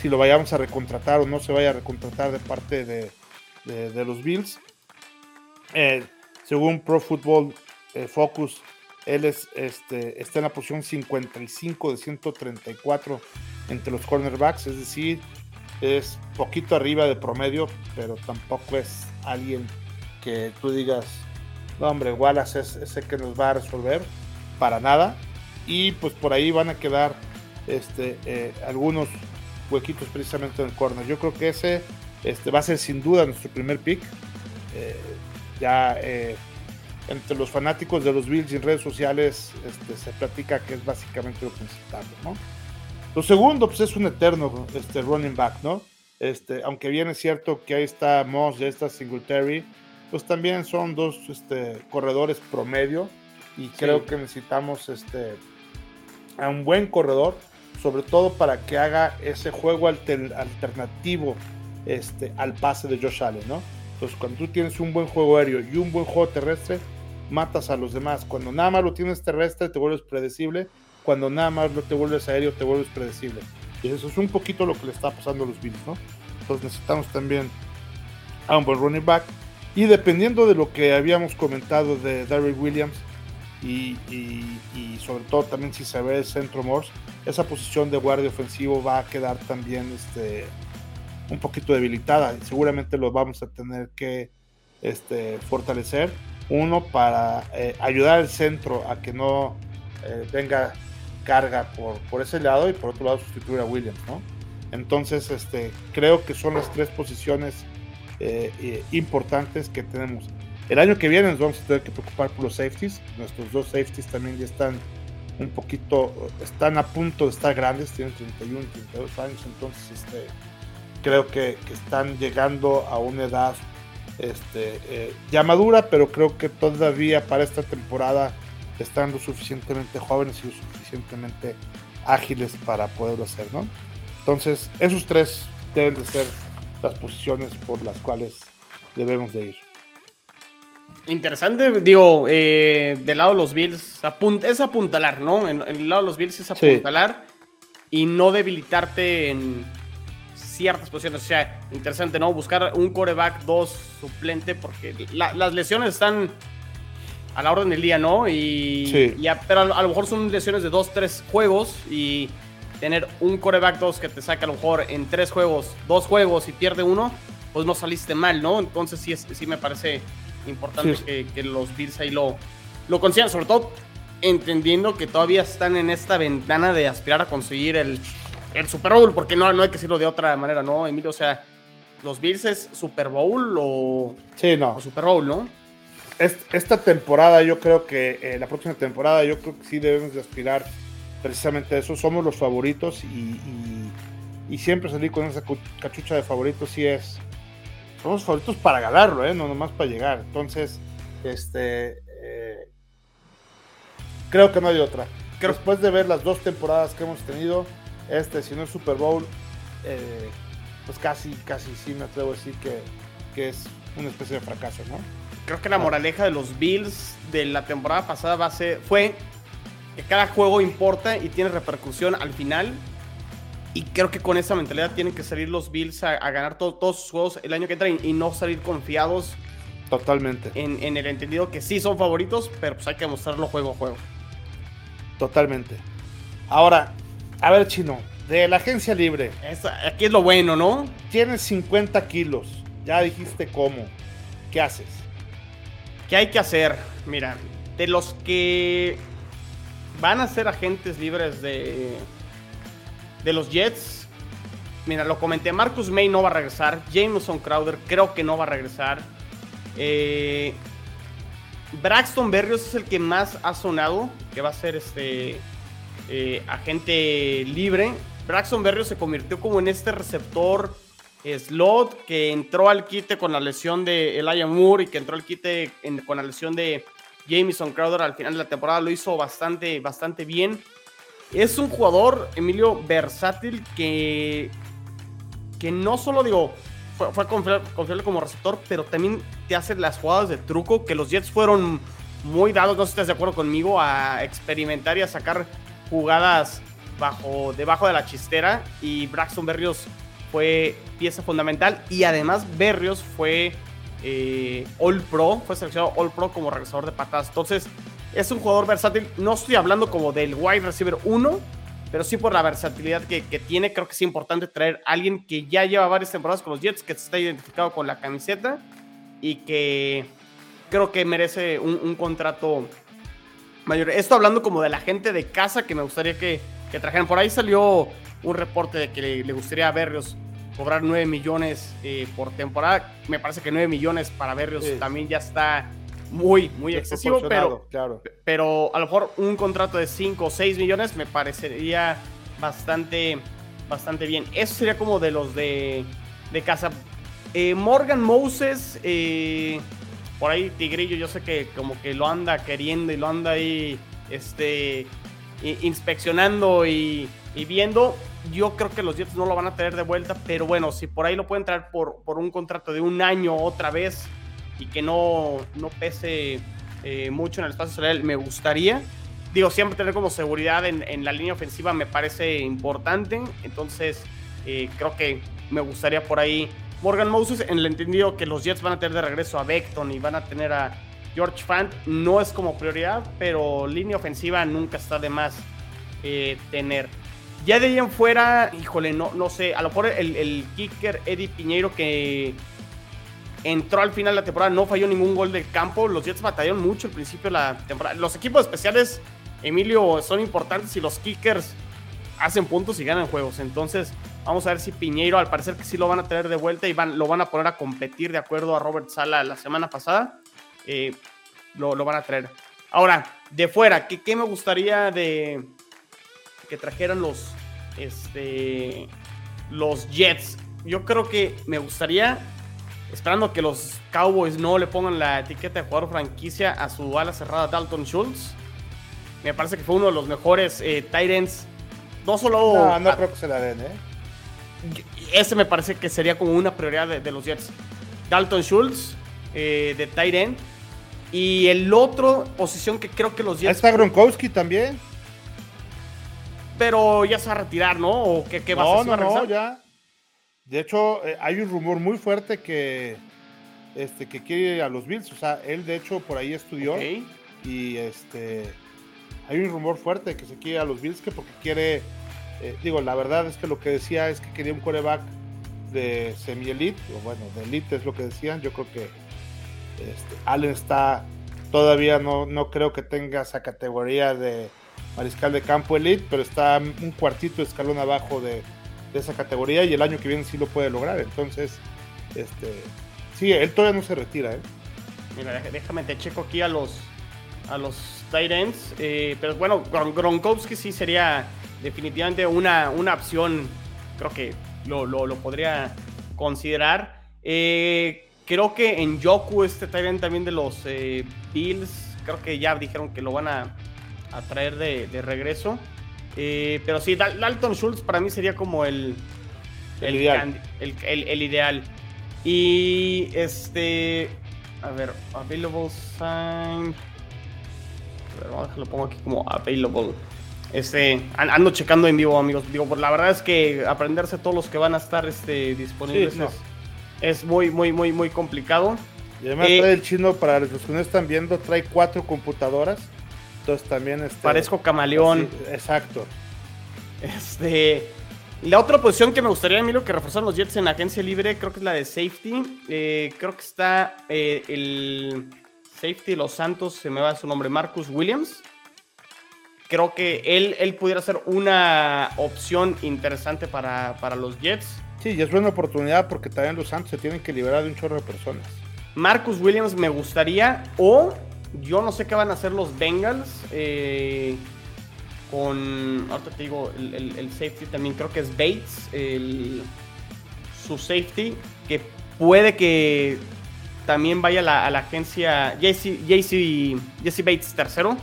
si lo vayamos a recontratar o no se vaya a recontratar de parte de, de, los Bills. Eh, según Pro Football Focus, él es, este, está en la posición 55 de 134 entre los cornerbacks, es decir, es poquito arriba de promedio, pero tampoco es alguien que tú digas, no hombre, Wallace es ese que nos va a resolver, para nada. Y pues por ahí van a quedar este, eh, algunos huequitos precisamente en el corner. Yo creo que ese este, va a ser sin duda nuestro primer pick. Eh, ya eh, entre los fanáticos de los Bills y en redes sociales este, se platica que es básicamente lo principal, ¿no? Lo segundo, pues es un eterno este, running back, ¿no? Este, aunque bien es cierto que ahí está Moss y ahí está Singletary, pues también son dos este, corredores promedio y creo que necesitamos este, a un buen corredor, sobre todo para que haga ese juego alternativo este, al pase de Josh Allen, ¿no? Entonces, cuando tú tienes un buen juego aéreo y un buen juego terrestre, matas a los demás. Cuando nada más lo tienes terrestre, te vuelves predecible. Cuando nada más lo te vuelves aéreo, te vuelves predecible. Y eso es un poquito lo que le está pasando a los Bills, ¿no? Entonces necesitamos también a un buen running back. Y dependiendo de lo que habíamos comentado de Darryl Williams y, sobre todo también si se ve el centro Morse, esa posición de guardia ofensivo va a quedar también este, un poquito debilitada. Y seguramente lo vamos a tener que este, fortalecer. Uno, para eh, ayudar al centro a que no eh, venga carga por, por ese lado y por otro lado sustituir a Williams, ¿no? Entonces, este, creo que son las tres posiciones eh, importantes que tenemos. El año que viene nos vamos a tener que preocupar por los safeties. Nuestros dos safeties también ya están un poquito, están a punto de estar grandes, tienen 31, 32 años, entonces este, creo que, que están llegando a una edad este, eh, ya madura, pero creo que todavía para esta temporada están lo suficientemente jóvenes y lo suficientemente ágiles para poderlo hacer, ¿no? Entonces, esos tres deben de ser las posiciones por las cuales debemos de ir. Interesante, digo, eh, del lado de los Bills es apuntalar, ¿no? En, el lado de los Bills es apuntalar y no debilitarte en ciertas posiciones. O sea, interesante, ¿no? Buscar un coreback 2 suplente porque las lesiones están a la orden del día, ¿no? Y, pero a, lo mejor son lesiones de 2, 3 juegos y tener un coreback 2 que te saca a lo mejor en 3 juegos, 2 juegos y pierde uno, pues no saliste mal, ¿no? Entonces sí, sí me parece importante que, los Bills ahí lo, lo consigan, sobre todo entendiendo que todavía están en esta ventana de aspirar a conseguir el, el Super Bowl, porque no, no hay que decirlo de otra manera, ¿no, Emilio? O sea, los Bills es Super Bowl o, sí, no. Super Bowl, ¿no? esta temporada, yo creo que eh, la próxima temporada, yo creo que sí debemos de aspirar precisamente eso. Somos los favoritos y, y, siempre salir con esa cachucha de favoritos sí es. Somos favoritos para ganarlo, ¿eh? no nomás para llegar. Entonces, este. Eh, creo que no hay otra. Después de ver las dos temporadas que hemos tenido, este, si no es Super Bowl, eh, pues casi, casi sí me atrevo a decir que, que es una especie de fracaso, ¿no? Creo que la moraleja de los Bills de la temporada pasada va a ser, fue que cada juego importa y tiene repercusión al final. Y creo que con esa mentalidad tienen que salir los Bills a, ganar todos sus juegos el año que entra y, no salir confiados. Totalmente. En, en, el entendido que sí son favoritos, pero pues hay que mostrarlo juego a juego. Totalmente. Ahora, a ver, Chino, de la agencia libre. aquí es lo bueno, ¿no? Tienes 50 kilos. Ya dijiste cómo. ¿Qué haces? ¿Qué hay que hacer? Mira, de los que van a ser agentes libres de, de los Jets, mira, lo comenté, Marcus May no va a regresar, Jameson Crowder creo que no va a regresar. Eh, Braxton Berrios es el que más ha sonado, que va a ser este eh, agente libre. Braxton Berrios se convirtió como en este receptor slot que entró al quite con la lesión de Elijah Moore y que entró al quite con la lesión de Jamison Crowder al final de la temporada. Lo hizo bastante, bastante bien. Es un jugador, Emilio, versátil que, que no solo digo, fue, fue confiable, como receptor, pero también te hace las jugadas de truco que los Jets fueron muy dados, no sé si estás de acuerdo conmigo, a experimentar y a sacar jugadas bajo, debajo de la chistera y Braxton Berrios fue pieza fundamental y además Berrios fue eh, All Pro, fue seleccionado All Pro como regresador de patadas. Entonces es un jugador versátil, no estoy hablando como del wide receiver 1, pero sí por la versatilidad que, tiene, creo que es importante traer a alguien que ya lleva varias temporadas con los Jets, que está identificado con la camiseta y que creo que merece un contrato mayor. Esto hablando como de la gente de casa que me gustaría que, que trajeran. Por ahí salió un reporte de que le, gustaría a Berrios cobrar 9 millones eh, por temporada. Me parece que 9 millones para Berrios también ya está muy, muy excesivo, pero, claro. pero a lo mejor un contrato de 5 o 6 millones me parecería bastante, bastante bien. Eso sería como de los de, de casa. Eh, Morgan Moses, eh, por ahí Tigrillo, yo sé que como que lo anda queriendo y lo anda ahí este, inspeccionando y, viendo. Yo creo que los Jets no lo van a tener de vuelta, pero bueno, si por ahí lo pueden traer por, por un contrato de un año otra vez y que no, no pese eh, mucho en el espacio salarial, me gustaría. Digo, siempre tener como seguridad en, la línea ofensiva me parece importante. Entonces, eh, creo que me gustaría por ahí Morgan Moses, en el entendido que los Jets van a tener de regreso a Beckton y van a tener a George Fant, no es como prioridad, pero línea ofensiva nunca está de más eh, tener. Ya de ahí en fuera, híjole, no, no sé, a lo mejor el, el kicker Eddie Piñeiro que entró al final de la temporada, no falló ningún gol de campo. Los Jets batallaron mucho al principio de la temporada. Los equipos especiales, Emilio, son importantes y los kickers hacen puntos y ganan juegos. Entonces, vamos a ver si Piñeiro, al parecer que sí lo van a tener de vuelta y van, lo van a poner a competir de acuerdo a Robert Sala la semana pasada. Eh, lo, van a traer. Ahora, de fuera, ¿qué, ¿qué, me gustaría de que trajeran los, este, los Jets? Yo creo que me gustaría esperando que los Cowboys no le pongan la etiqueta de jugador franquicia a su ala cerrada Dalton Schultz. Me parece que fue uno de los mejores eh, Titans. No solo. No, no creo que se la den, ¿eh? Ese me parece que sería como una prioridad de, los Jets. Dalton Schultz, eh, de Tight Y el otro posición que creo que los Jets. está Gronkowski también. Pero ya se va a retirar, ¿no? ¿O qué, qué va a hacer? No, no, ya. De hecho, eh, hay un rumor muy fuerte que, este, que quiere ir a los Bills. O sea, él de hecho por ahí estudió. Y este hay un rumor fuerte que se quiere ir a los Bills que porque quiere. Eh, digo, la verdad es que lo que decía es que quería un coreback de semi-elite, o bueno, de elite es lo que decían. Yo creo que este, Allen está todavía no, no creo que tenga esa categoría de mariscal de campo elite, pero está un cuartito escalón abajo de, de esa categoría y el año que viene sí lo puede lograr. Entonces, este, sí, él todavía no se retira. ¿eh? Mira, déjame te checo aquí a los a los Titans. Eh, pero bueno, Gronkowski sí sería definitivamente una, una opción. Creo que lo, lo, podría considerar. Eh, creo que en Yoku, este Titan también de los eh, Bills, creo que ya dijeron que lo van a, a traer de, de regreso. Eh, pero sí, Dalton Schultz para mí sería como el, el, ideal. El, ideal. Y este. A ver, available sign. A ver, lo pongo aquí como available. Este, ando checando en vivo, amigos. Digo, por la verdad es que aprenderse todos los que van a estar este, disponibles es, muy, muy, muy, muy complicado. Y además eh, trae el chino, para los que no están viendo, trae cuatro computadoras entonces también... Este, Parezco camaleón. exacto. Este... La otra posición que me gustaría, Milo, que reforzaron los Jets en agencia libre, creo que es la de safety. Eh, creo que está eh, el safety de los Santos, se me va su nombre, Marcus Williams. Creo que él, él pudiera ser una opción interesante para, para los Jets. Sí, y es buena oportunidad porque también los Santos se tienen que liberar de un chorro de personas. Marcus Williams me gustaría, o yo no sé qué van a hacer los Bengals. Eh, con. Ahorita te digo, el, safety también creo que es Bates. su safety. Que puede que también vaya a la, agencia. JC, Bates tercero.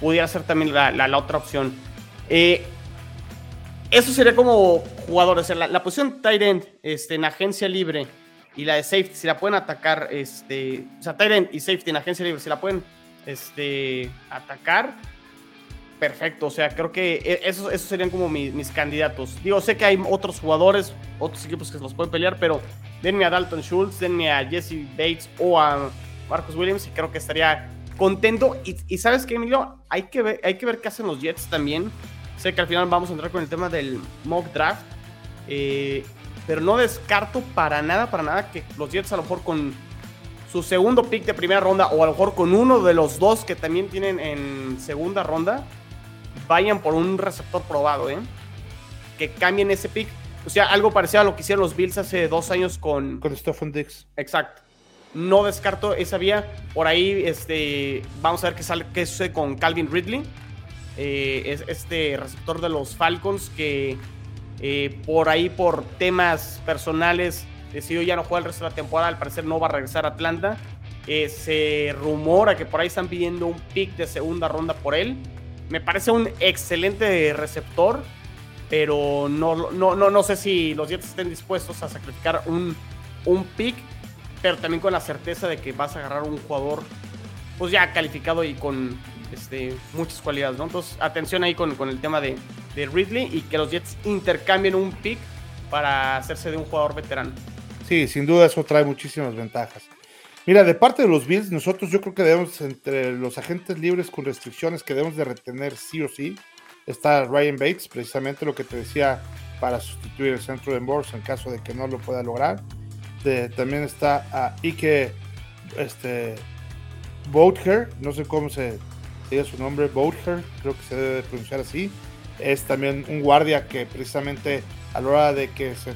Pudiera ser también la, otra opción. Eh, eso sería como jugadores. La, la posición tight end este, en agencia libre y la de safety, si la pueden atacar, este, o sea, Tyrant y safety en agencia libre, si la pueden este, atacar, perfecto. O sea, creo que e, esos, esos serían como mis, candidatos. Digo, sé que hay otros jugadores, otros equipos que los pueden pelear, pero denme a Dalton Schultz, denme a Jesse Bates o a Marcus Williams y creo que estaría contento. Y, sabes qué, Emilio, hay que, hay que ver qué hacen los Jets también. Sé que al final vamos a entrar con el tema del mock draft. Eh, pero no descarto para nada, para nada que los Jets a lo mejor con su segundo pick de primera ronda o a lo mejor con uno de los dos que también tienen en segunda ronda, vayan por un receptor probado, ¿eh? Que cambien ese pick. O sea, algo parecido a lo que hicieron los Bills hace dos años con... Con Stephen Dix. Exacto. No descarto esa vía. Por ahí, este, vamos a ver qué, sale, qué sucede con Calvin Ridley. Eh, es este receptor de los Falcons que eh, por ahí, por temas personales, decidió ya no jugar el resto de la temporada. Al parecer no va a regresar a Atlanta. Eh, se rumora que por ahí están pidiendo un pick de segunda ronda por él. Me parece un excelente receptor, pero no, no, no, no sé si los Jets estén dispuestos a sacrificar un, un pick, pero también con la certeza de que vas a agarrar un jugador pues ya calificado y con este, muchas cualidades, ¿no? Entonces, atención ahí con, con el tema de, de Ridley y que los Jets intercambien un pick para hacerse de un jugador veterano. Sí, sin duda eso trae muchísimas ventajas. Mira, de parte de los Bills, nosotros yo creo que debemos, entre los agentes libres con restricciones que debemos de retener sí o sí, está Ryan Bates, precisamente lo que te decía para sustituir el centro de Morse en caso de que no lo pueda lograr. también está a Ike este, no sé cómo se diga su nombre, Bouther, creo que se debe pronunciar así. Es también un guardia que precisamente a la hora de que se,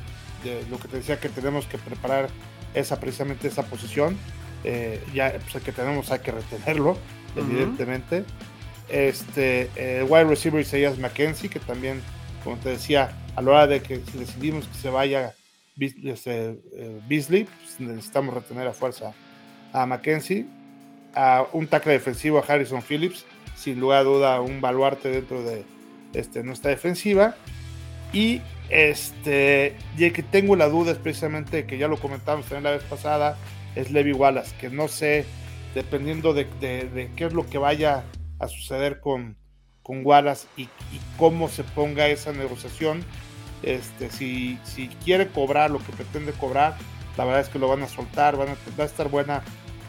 lo que te decía que tenemos que preparar esa precisamente esa posición, eh, ya pues, el que tenemos hay que retenerlo, evidentemente. Este, el wide receiver Isaiah McKenzie, que también, como te decía, a la hora de que si decidimos que se vaya este, eh, Beasley, pues, necesitamos retener a fuerza a McKenzie, a un tackle defensivo a Harrison Phillips, sin lugar a duda un baluarte dentro de este, nuestra defensiva. Y este, y el que tengo la duda es precisamente que ya lo comentamos también la vez pasada, es Levi Wallace, que no sé, dependiendo de, qué es lo que vaya a suceder con, con Wallace y, cómo se ponga esa negociación, este, si, si quiere cobrar lo que pretende cobrar, la verdad es que lo van a soltar, va a estar buena.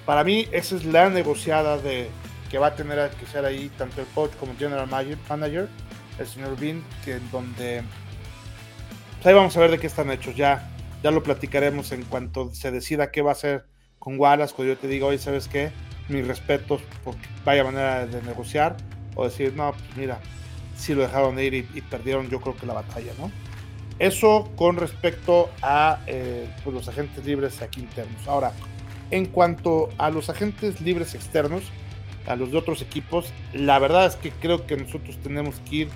Para mí, esa es la negociada de que va a tener que ser ahí tanto el coach como el general manager, el señor Bean, que donde ahí vamos a ver de qué están hechos. Ya, ya lo platicaremos en cuanto se decida qué va a hacer con Wallace. Cuando yo te digo, oye, ¿sabes qué? Mis respetos, porque vaya manera de negociar. O decir, no, pues mira, si lo dejaron de ir y, perdieron, yo creo que la batalla, ¿no? Eso con respecto a eh, pues, los agentes libres aquí internos. Ahora, en cuanto a los agentes libres externos, a los de otros equipos, la verdad es que creo que nosotros tenemos que ir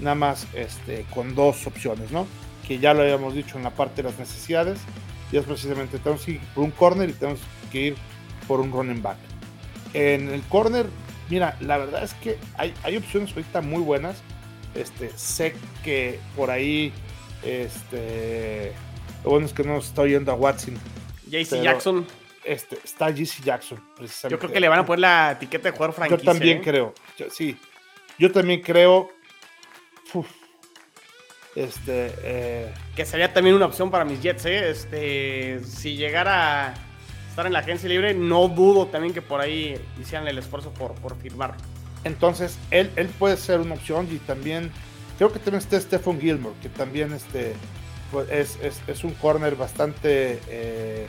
nada más este, con dos opciones, ¿no? que ya lo habíamos dicho en la parte de las necesidades, y es precisamente tenemos que ir por un corner y tenemos que ir por un running back. En el corner, mira, la verdad es que hay, hay opciones ahorita muy buenas. Este, sé que por ahí, este, lo bueno es que no está oyendo a Watson. JC Jackson. Este, está JC Jackson, precisamente. Yo creo que le van a poner la etiqueta de jugador franquicia. Yo también ¿eh? creo, sí. Yo también creo. Este, eh, que sería también una opción para mis Jets, ¿eh? Este, si llegara a estar en la agencia libre, no dudo también que por ahí hicieran el esfuerzo por, por firmar. Entonces, él, él puede ser una opción y también, creo que también está Stephen Gilmore, que también este, pues, es, es, es, un corner bastante eh,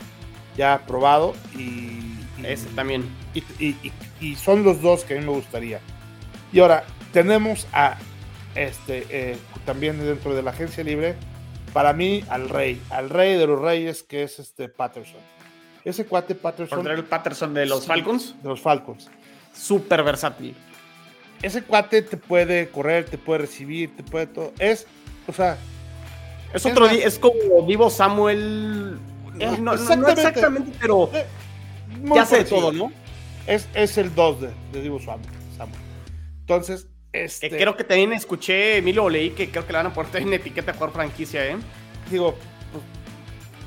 ya probado y, Ese también. Y, y, y, son los dos que a mí me gustaría. Y ahora, tenemos a este, eh, también dentro de la agencia libre, para mí al rey, al rey de los reyes que es este Patterson. Ese cuate Patterson. el Patterson de los Falcons. De los Falcons. Súper versátil. Ese cuate te puede correr, te puede recibir, te puede todo. Es, o sea. Es otro, es, como Vivo Samuel. Eh, no, exactamente. pero eh, ya sé todo, ¿no? Es, es el 2 de, de Divo Samuel. Entonces, este... creo que también escuché, Emilio, o leí que creo que le van a poner en etiqueta por franquicia, ¿eh? Digo, pues,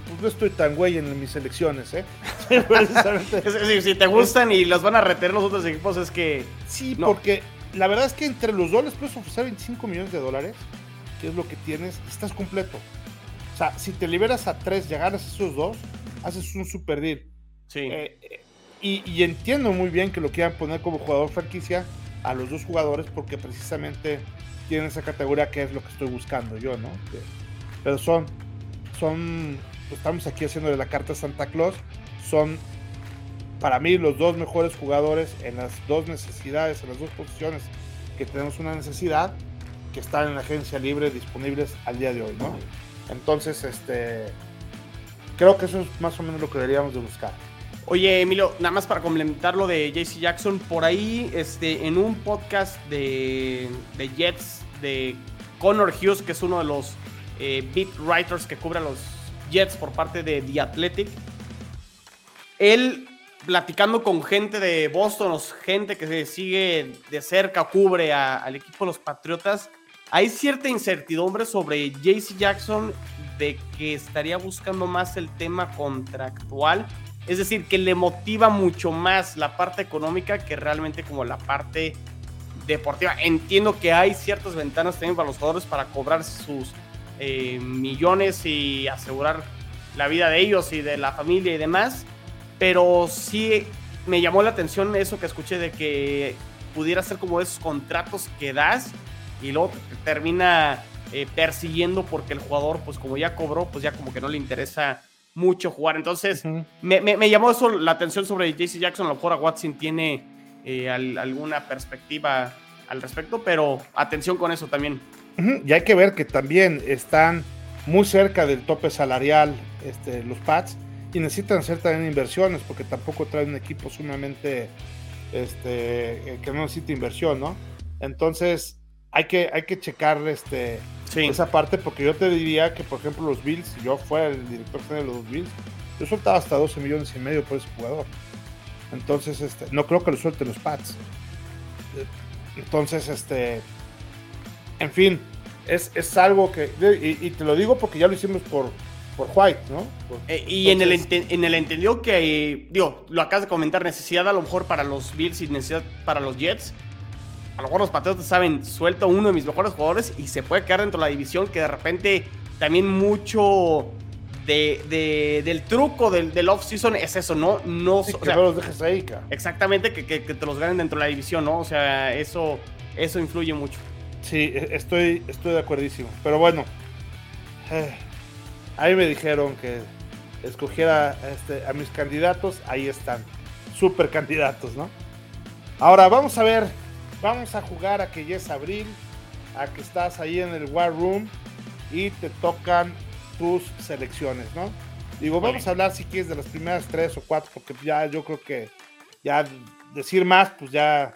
pues, no estoy tan güey en mis elecciones, ¿eh? si te gustan y los van a retener los otros equipos, es que. Sí, porque la verdad es que entre los dos les puedes ofrecer 25 millones de dólares, que es lo que tienes, estás completo. Sea, si te liberas a tres y agarras esos dos, haces un super deal. Sí. Eh, eh, y, y, entiendo muy bien que lo quieran poner como jugador franquicia, a los dos jugadores porque precisamente tienen esa categoría que es lo que estoy buscando yo, ¿no? pero son, son, estamos aquí haciendo de la carta Santa Claus, son para mí los dos mejores jugadores en las dos necesidades, en las dos posiciones que tenemos una necesidad, que están en la agencia libre disponibles al día de hoy, ¿no? Entonces, este, creo que eso es más o menos lo que deberíamos de buscar. Oye, Emilio, nada más para complementar lo de JC Jackson, por ahí este, en un podcast de, Jets de Connor Hughes, que es uno de los eh, beat writers que cubre a los Jets por parte de The Athletic, él platicando con gente de Boston, gente que se sigue de cerca, cubre al equipo de los Patriotas, hay cierta incertidumbre sobre JC Jackson de que estaría buscando más el tema contractual Es decir, que le motiva mucho más la parte económica que realmente como la parte deportiva. Entiendo que hay ciertas ventanas también para los jugadores para cobrar sus eh, millones y asegurar la vida de ellos y de la familia y demás, pero sí me llamó la atención eso que escuché de que pudiera ser como esos contratos que das y luego termina eh, persiguiendo porque el jugador, pues como ya cobró, pues ya como que no le interesa mucho jugar. Entonces, me, llamó eso la atención sobre JC Jackson. A lo mejor a Watson tiene eh, alguna perspectiva al respecto, pero atención con eso también. Y hay que ver que también están muy cerca del tope salarial este, los Pats y necesitan hacer también inversiones porque tampoco traen un equipo sumamente este, eh, que no necesita inversión, ¿no? Entonces hay que, hay que checar este, esa parte porque yo te diría que, por ejemplo, los Bills, si yo fuera el director general de los Bills, yo soltaba hasta 12 millones y medio por ese jugador. Entonces, este, no creo que lo suelten los Pats. Entonces, este, en fin, es, es algo que, y, te lo digo porque ya lo hicimos por, por White, ¿no? Eh, y en, el en el entendió que, digo, lo acabas de comentar, necesidad a lo mejor para los Bills y necesidad para los Jets. A lo mejor los Patriotas saben, suelto uno de mis mejores jugadores y se puede quedar dentro de la división que de repente también mucho de, del truco del, del off-season es eso, ¿no? no que no los dejes ahí, cara. Exactamente, que, que, te los ganen dentro de la división, ¿no? O sea, eso, eso influye mucho. Sí, e, estoy, estoy de acuerdísimo. Pero bueno, eh, ahí me dijeron que escogiera este, a mis candidatos, ahí están. Super candidatos, ¿no? Ahora vamos a ver, vamos a jugar a que ya es abril, a que estás ahí en el War Room y te tocan tus selecciones, ¿no? Digo, vamos a hablar si quieres de las primeras tres o cuatro, porque ya yo creo que ya decir más, pues ya,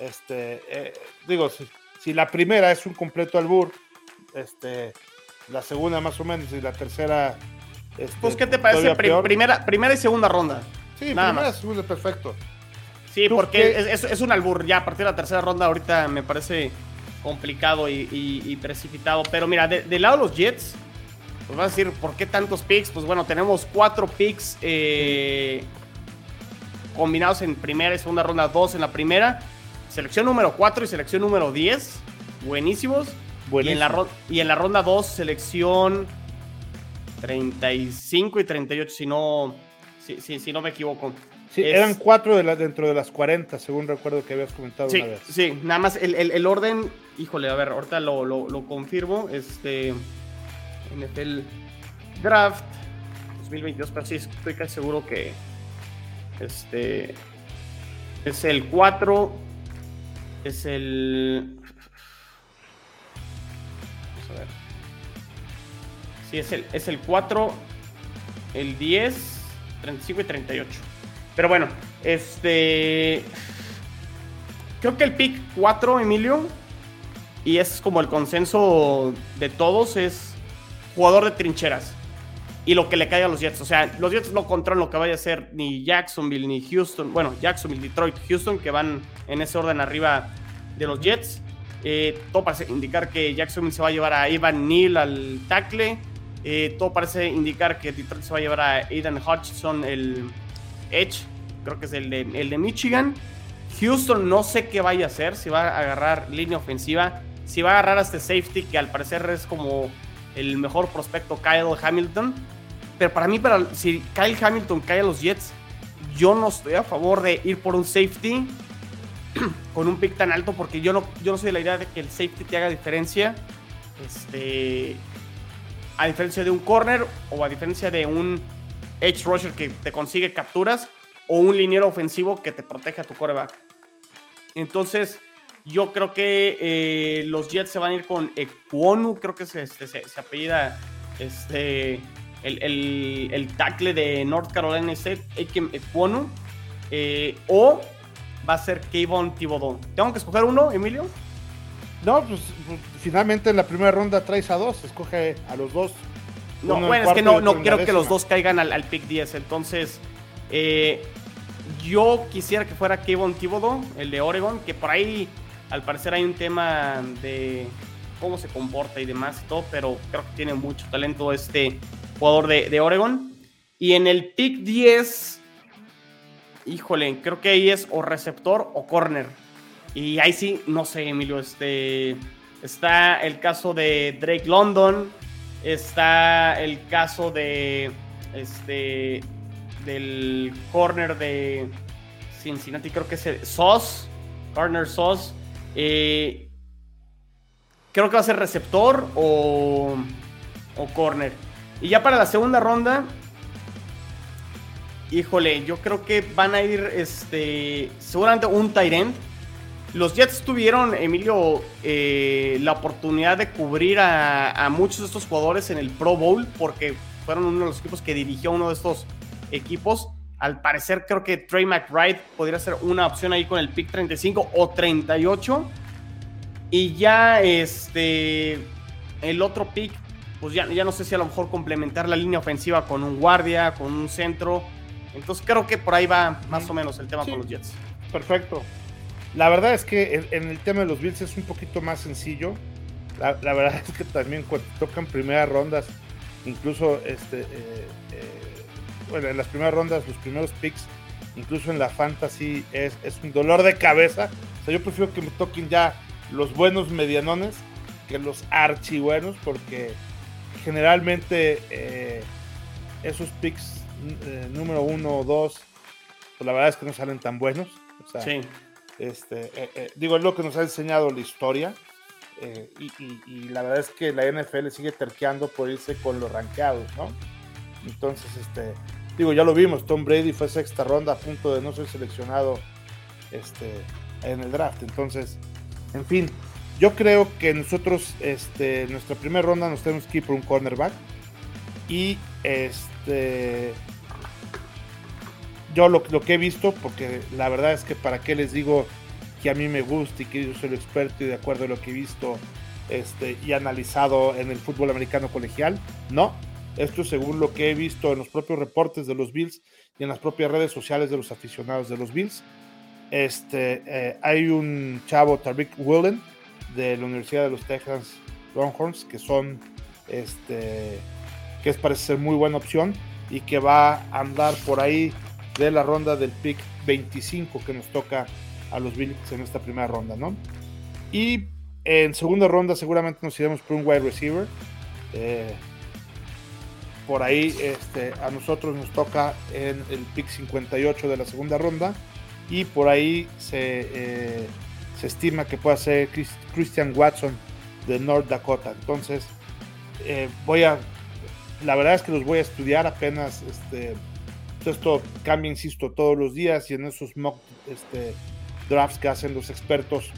este, eh, digo, si, si, la primera es un completo albur, este, la segunda más o menos y la tercera... Este, pues, ¿qué te parece? primera, primera y segunda ronda. Sí, primera y segunda, perfecto. Sí, porque es, es, un albur. Ya a partir de la tercera ronda ahorita me parece complicado y, precipitado. Pero mira, del lado de los Jets, pues vas a decir, ¿por qué tantos picks? Pues bueno, tenemos cuatro picks eh, combinados en primera y segunda ronda, dos en la primera. Selección número 4 y selección número 10. Buenísimos. Y, en la, y en la ronda 2, selección 35 y 38, si no, si, si, no me equivoco. Sí, eran cuatro de la, dentro de las 40, según recuerdo que habías comentado sí, una vez. Sí, nada más el, el, el orden, híjole, a ver, ahorita lo, lo, lo confirmo. Este. NFL Draft 2022, pero sí estoy casi seguro que este es el 4, es el... Vamos a ver. Sí, es el, es el 4, el 10, 35 y 38. Pero bueno, este... Creo que el pick 4, Emilio, y es como el consenso de todos, es jugador de trincheras. Y lo que le caiga a los Jets. O sea, los Jets no controlan lo que vaya a ser ni Jacksonville ni Houston. Bueno, Jacksonville, Detroit, Houston, que van en ese orden arriba de los Jets. Eh, todo parece indicar que Jacksonville se va a llevar a Evan Neal al tackle. Eh, todo parece indicar que Detroit se va a llevar a Aidan Hutchinson, el Edge. Creo que es el de, el de Michigan. Houston no sé qué vaya a hacer. Si va a agarrar línea ofensiva. Si va a agarrar a este safety, que al parecer es como el mejor prospecto Kyle Hamilton. Pero para mí, para, si Kyle Hamilton cae a los Jets, yo no estoy a favor de ir por un safety con un pick tan alto porque yo no, yo no soy de la idea de que el safety te haga diferencia. Este, a diferencia de un corner o a diferencia de un edge rusher que te consigue capturas o un liniero ofensivo que te protege a tu coreback. Entonces, yo creo que eh, los Jets se van a ir con Equonu, creo que se, este, se, apellida este, el, el, el, tackle de North Carolina State, Equonu, eh, o va a ser Kayvon Thibodeau. ¿Tengo que escoger uno, Emilio? No, pues, pues, finalmente en la primera ronda traes a dos, escoge a los dos. No, bueno, es que no, no quiero que los dos caigan al, pick 10, entonces eh, yo quisiera que fuera Kayvon Thibodeau, el de Oregon, que por ahí al parecer hay un tema de cómo se comporta y demás y todo, pero creo que tiene mucho talento este jugador de, de Oregon. Y en el pick 10, híjole, creo que ahí es o receptor o corner. Y ahí sí, no sé, Emilio, este, está el caso de Drake London, está el caso de, este, del corner de Cincinnati, creo que es el Sauce, corner Sauce. Eh, creo que va a ser receptor o, o corner. Y ya para la segunda ronda, híjole, yo creo que van a ir este, seguramente un tight. Los Jets tuvieron, Emilio, eh, la oportunidad de cubrir a, muchos de estos jugadores en el Pro Bowl porque fueron uno de los equipos que dirigió uno de estos equipos. Al parecer creo que Trey McBride podría ser una opción ahí con el pick 35 o 38. Y ya este el otro pick, pues ya, ya no sé si a lo mejor complementar la línea ofensiva con un guardia, con un centro. Entonces creo que por ahí va más o menos el tema con los Jets. Perfecto. La verdad es que en, el tema de los Bills es un poquito más sencillo. La, verdad es que también cuando tocan primeras rondas, incluso este, eh, eh, bueno, en las primeras rondas, los primeros picks, incluso en la fantasy, es, es un dolor de cabeza. O sea, yo prefiero que me toquen ya los buenos medianones que los archibuenos, porque generalmente eh, esos picks número uno o dos, pues la verdad es que no salen tan buenos. sí. Este, eh, digo, es lo que nos ha enseñado la historia. Y, la verdad es que la NFL sigue terqueando por irse con los rankeados, ¿no? Entonces, este, digo, ya lo vimos, Tom Brady fue sexta ronda a punto de no ser seleccionado este, en el draft. Entonces, en fin, yo creo que nosotros, este, nuestra primera ronda nos tenemos que ir por un cornerback. Y este. Yo lo, que he visto, porque la verdad es que para qué les digo que a mí me gusta y que yo soy el experto y de acuerdo a lo que he visto este, y analizado en el fútbol americano colegial, no. Esto según lo que he visto en los propios reportes de los Bills y en las propias redes sociales de los aficionados de los Bills. Este, eh, hay un chavo, Tariq Willen, de la Universidad de los Texas Longhorns, que son, este, que es, parece ser muy buena opción y que va a andar por ahí de la ronda del pick 25 que nos toca a los Bills en esta primera ronda, ¿no? Y en segunda ronda seguramente nos iremos por un wide receiver. Eh, por ahí este, a nosotros nos toca en el pick 58 de la segunda ronda y por ahí se, eh, se estima que pueda ser Christian Watson de North Dakota. Entonces, eh, voy a, la verdad es que los voy a estudiar apenas, este, esto cambia, insisto, todos los días y en esos mock este, drafts que hacen los expertos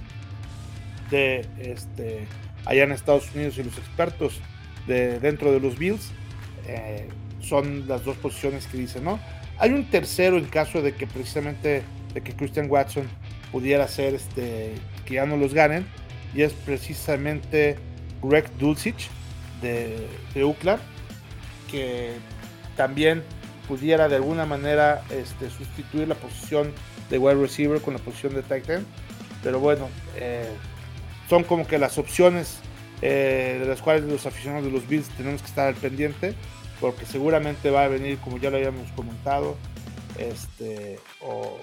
de este, allá en Estados Unidos y los expertos de dentro de los Bills, eh, son las dos posiciones que dicen, ¿no? Hay un tercero en caso de que precisamente de que Christian Watson pudiera ser este, que ya no los ganen, y es precisamente Greg Dulcich de, de UCLA, que también pudiera de alguna manera este, sustituir la posición de wide receiver con la posición de tight end. Pero bueno, eh, son como que las opciones eh, de las cuales los aficionados de los Bills tenemos que estar al pendiente, porque seguramente va a venir, como ya lo habíamos comentado, este, o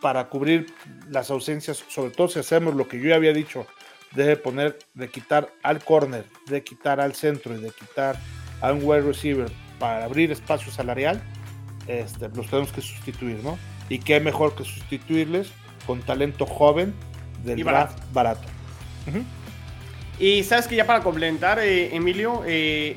para cubrir las ausencias, sobre todo si hacemos lo que yo ya había dicho, de poner, de quitar al corner, de quitar al centro y de quitar a un wide receiver para abrir espacio salarial, este, los tenemos que sustituir, ¿no? Y qué mejor que sustituirles con talento joven del barato. barato. Y sabes que ya para complementar, eh, Emilio, eh,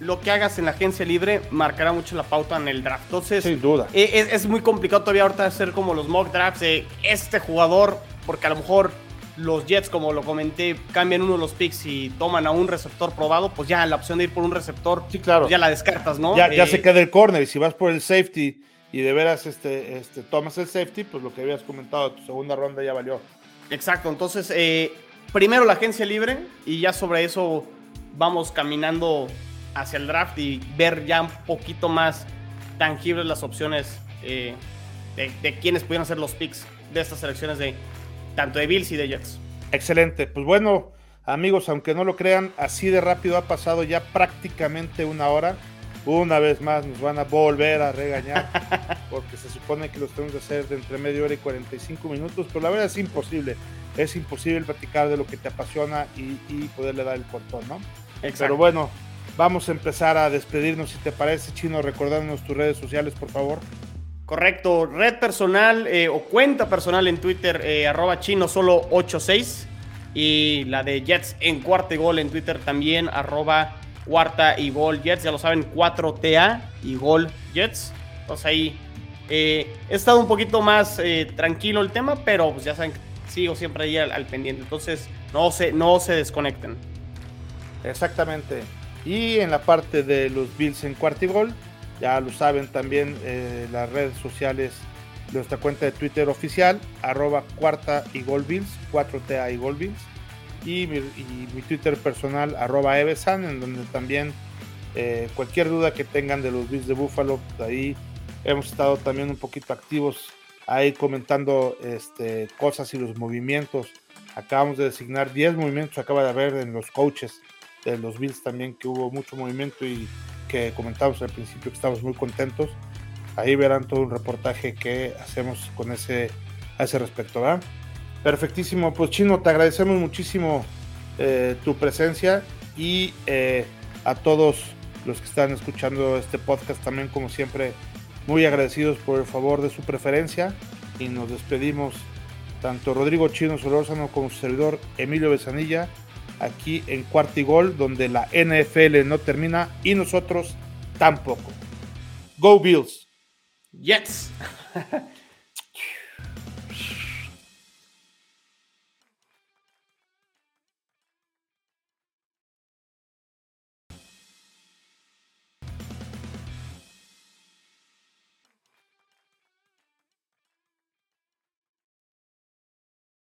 lo que hagas en la agencia libre marcará mucho la pauta en el draft. Entonces, sin duda. E, es, muy complicado todavía ahorita hacer como los mock drafts de este jugador, porque a lo mejor los Jets, como lo comenté, cambian uno de los picks y toman a un receptor probado, pues ya la opción de ir por un receptor, sí, claro. ya la descartas, ¿no? Ya, ya se eh, queda el corner y si vas por el safety y de veras este, este, tomas el safety, pues lo que habías comentado, tu segunda ronda ya valió. Exacto, entonces eh, primero la agencia libre y ya sobre eso vamos caminando hacia el draft y ver ya un poquito más tangibles las opciones eh, de, de quiénes pudieran ser los picks de estas selecciones de tanto de Bills y de Jets. Excelente, pues bueno, amigos, aunque no lo crean, así de rápido ha pasado ya prácticamente una hora una vez más nos van a volver a regañar porque se supone que los tenemos que hacer de entre media hora y 45 minutos, pero la verdad es imposible. Es imposible platicar de lo que te apasiona y, poderle dar el cortón, ¿no? Pero bueno, vamos a empezar a despedirnos, si te parece, Chino, recordándonos tus redes sociales, por favor. Correcto, red personal eh, o cuenta personal en Twitter, eh, arroba chino solo 86 y la de Jets en cuarto y gol en Twitter también, arroba cuarta y gol Jets, ya lo saben, 4TA y gol Jets. Entonces ahí eh, he estado un poquito más tranquilo el tema, pero pues ya saben, sigo siempre ahí al, pendiente. Entonces no se, no se desconecten. Exactamente. Y en la parte de los Bills en cuarto y gol, ya lo saben también eh, las redes sociales nuestra cuenta de Twitter oficial, arroba cuarta y gol Bills, 4TA y gol Bills y mi, Twitter personal, arroba Evesan, en donde también eh, cualquier duda que tengan de los Bills de Buffalo, ahí hemos estado también un poquito activos ahí comentando este, cosas y los movimientos. Acabamos de designar 10 movimientos, acaba de haber en los coaches de los Bills también que hubo mucho movimiento y que al principio que estamos muy contentos. Ahí verán todo un reportaje que hacemos con ese, a ese respecto, ¿verdad? Perfectísimo, pues Chino, te agradecemos muchísimo eh, tu presencia y eh, a todos los que están escuchando este podcast también como siempre muy agradecidos por el favor de su preferencia y nos despedimos tanto Rodrigo Chino Solórzano como su servidor Emilio Besanilla aquí en Cuarto Gol donde la NFL no termina y nosotros tampoco. Go Bills. Yes.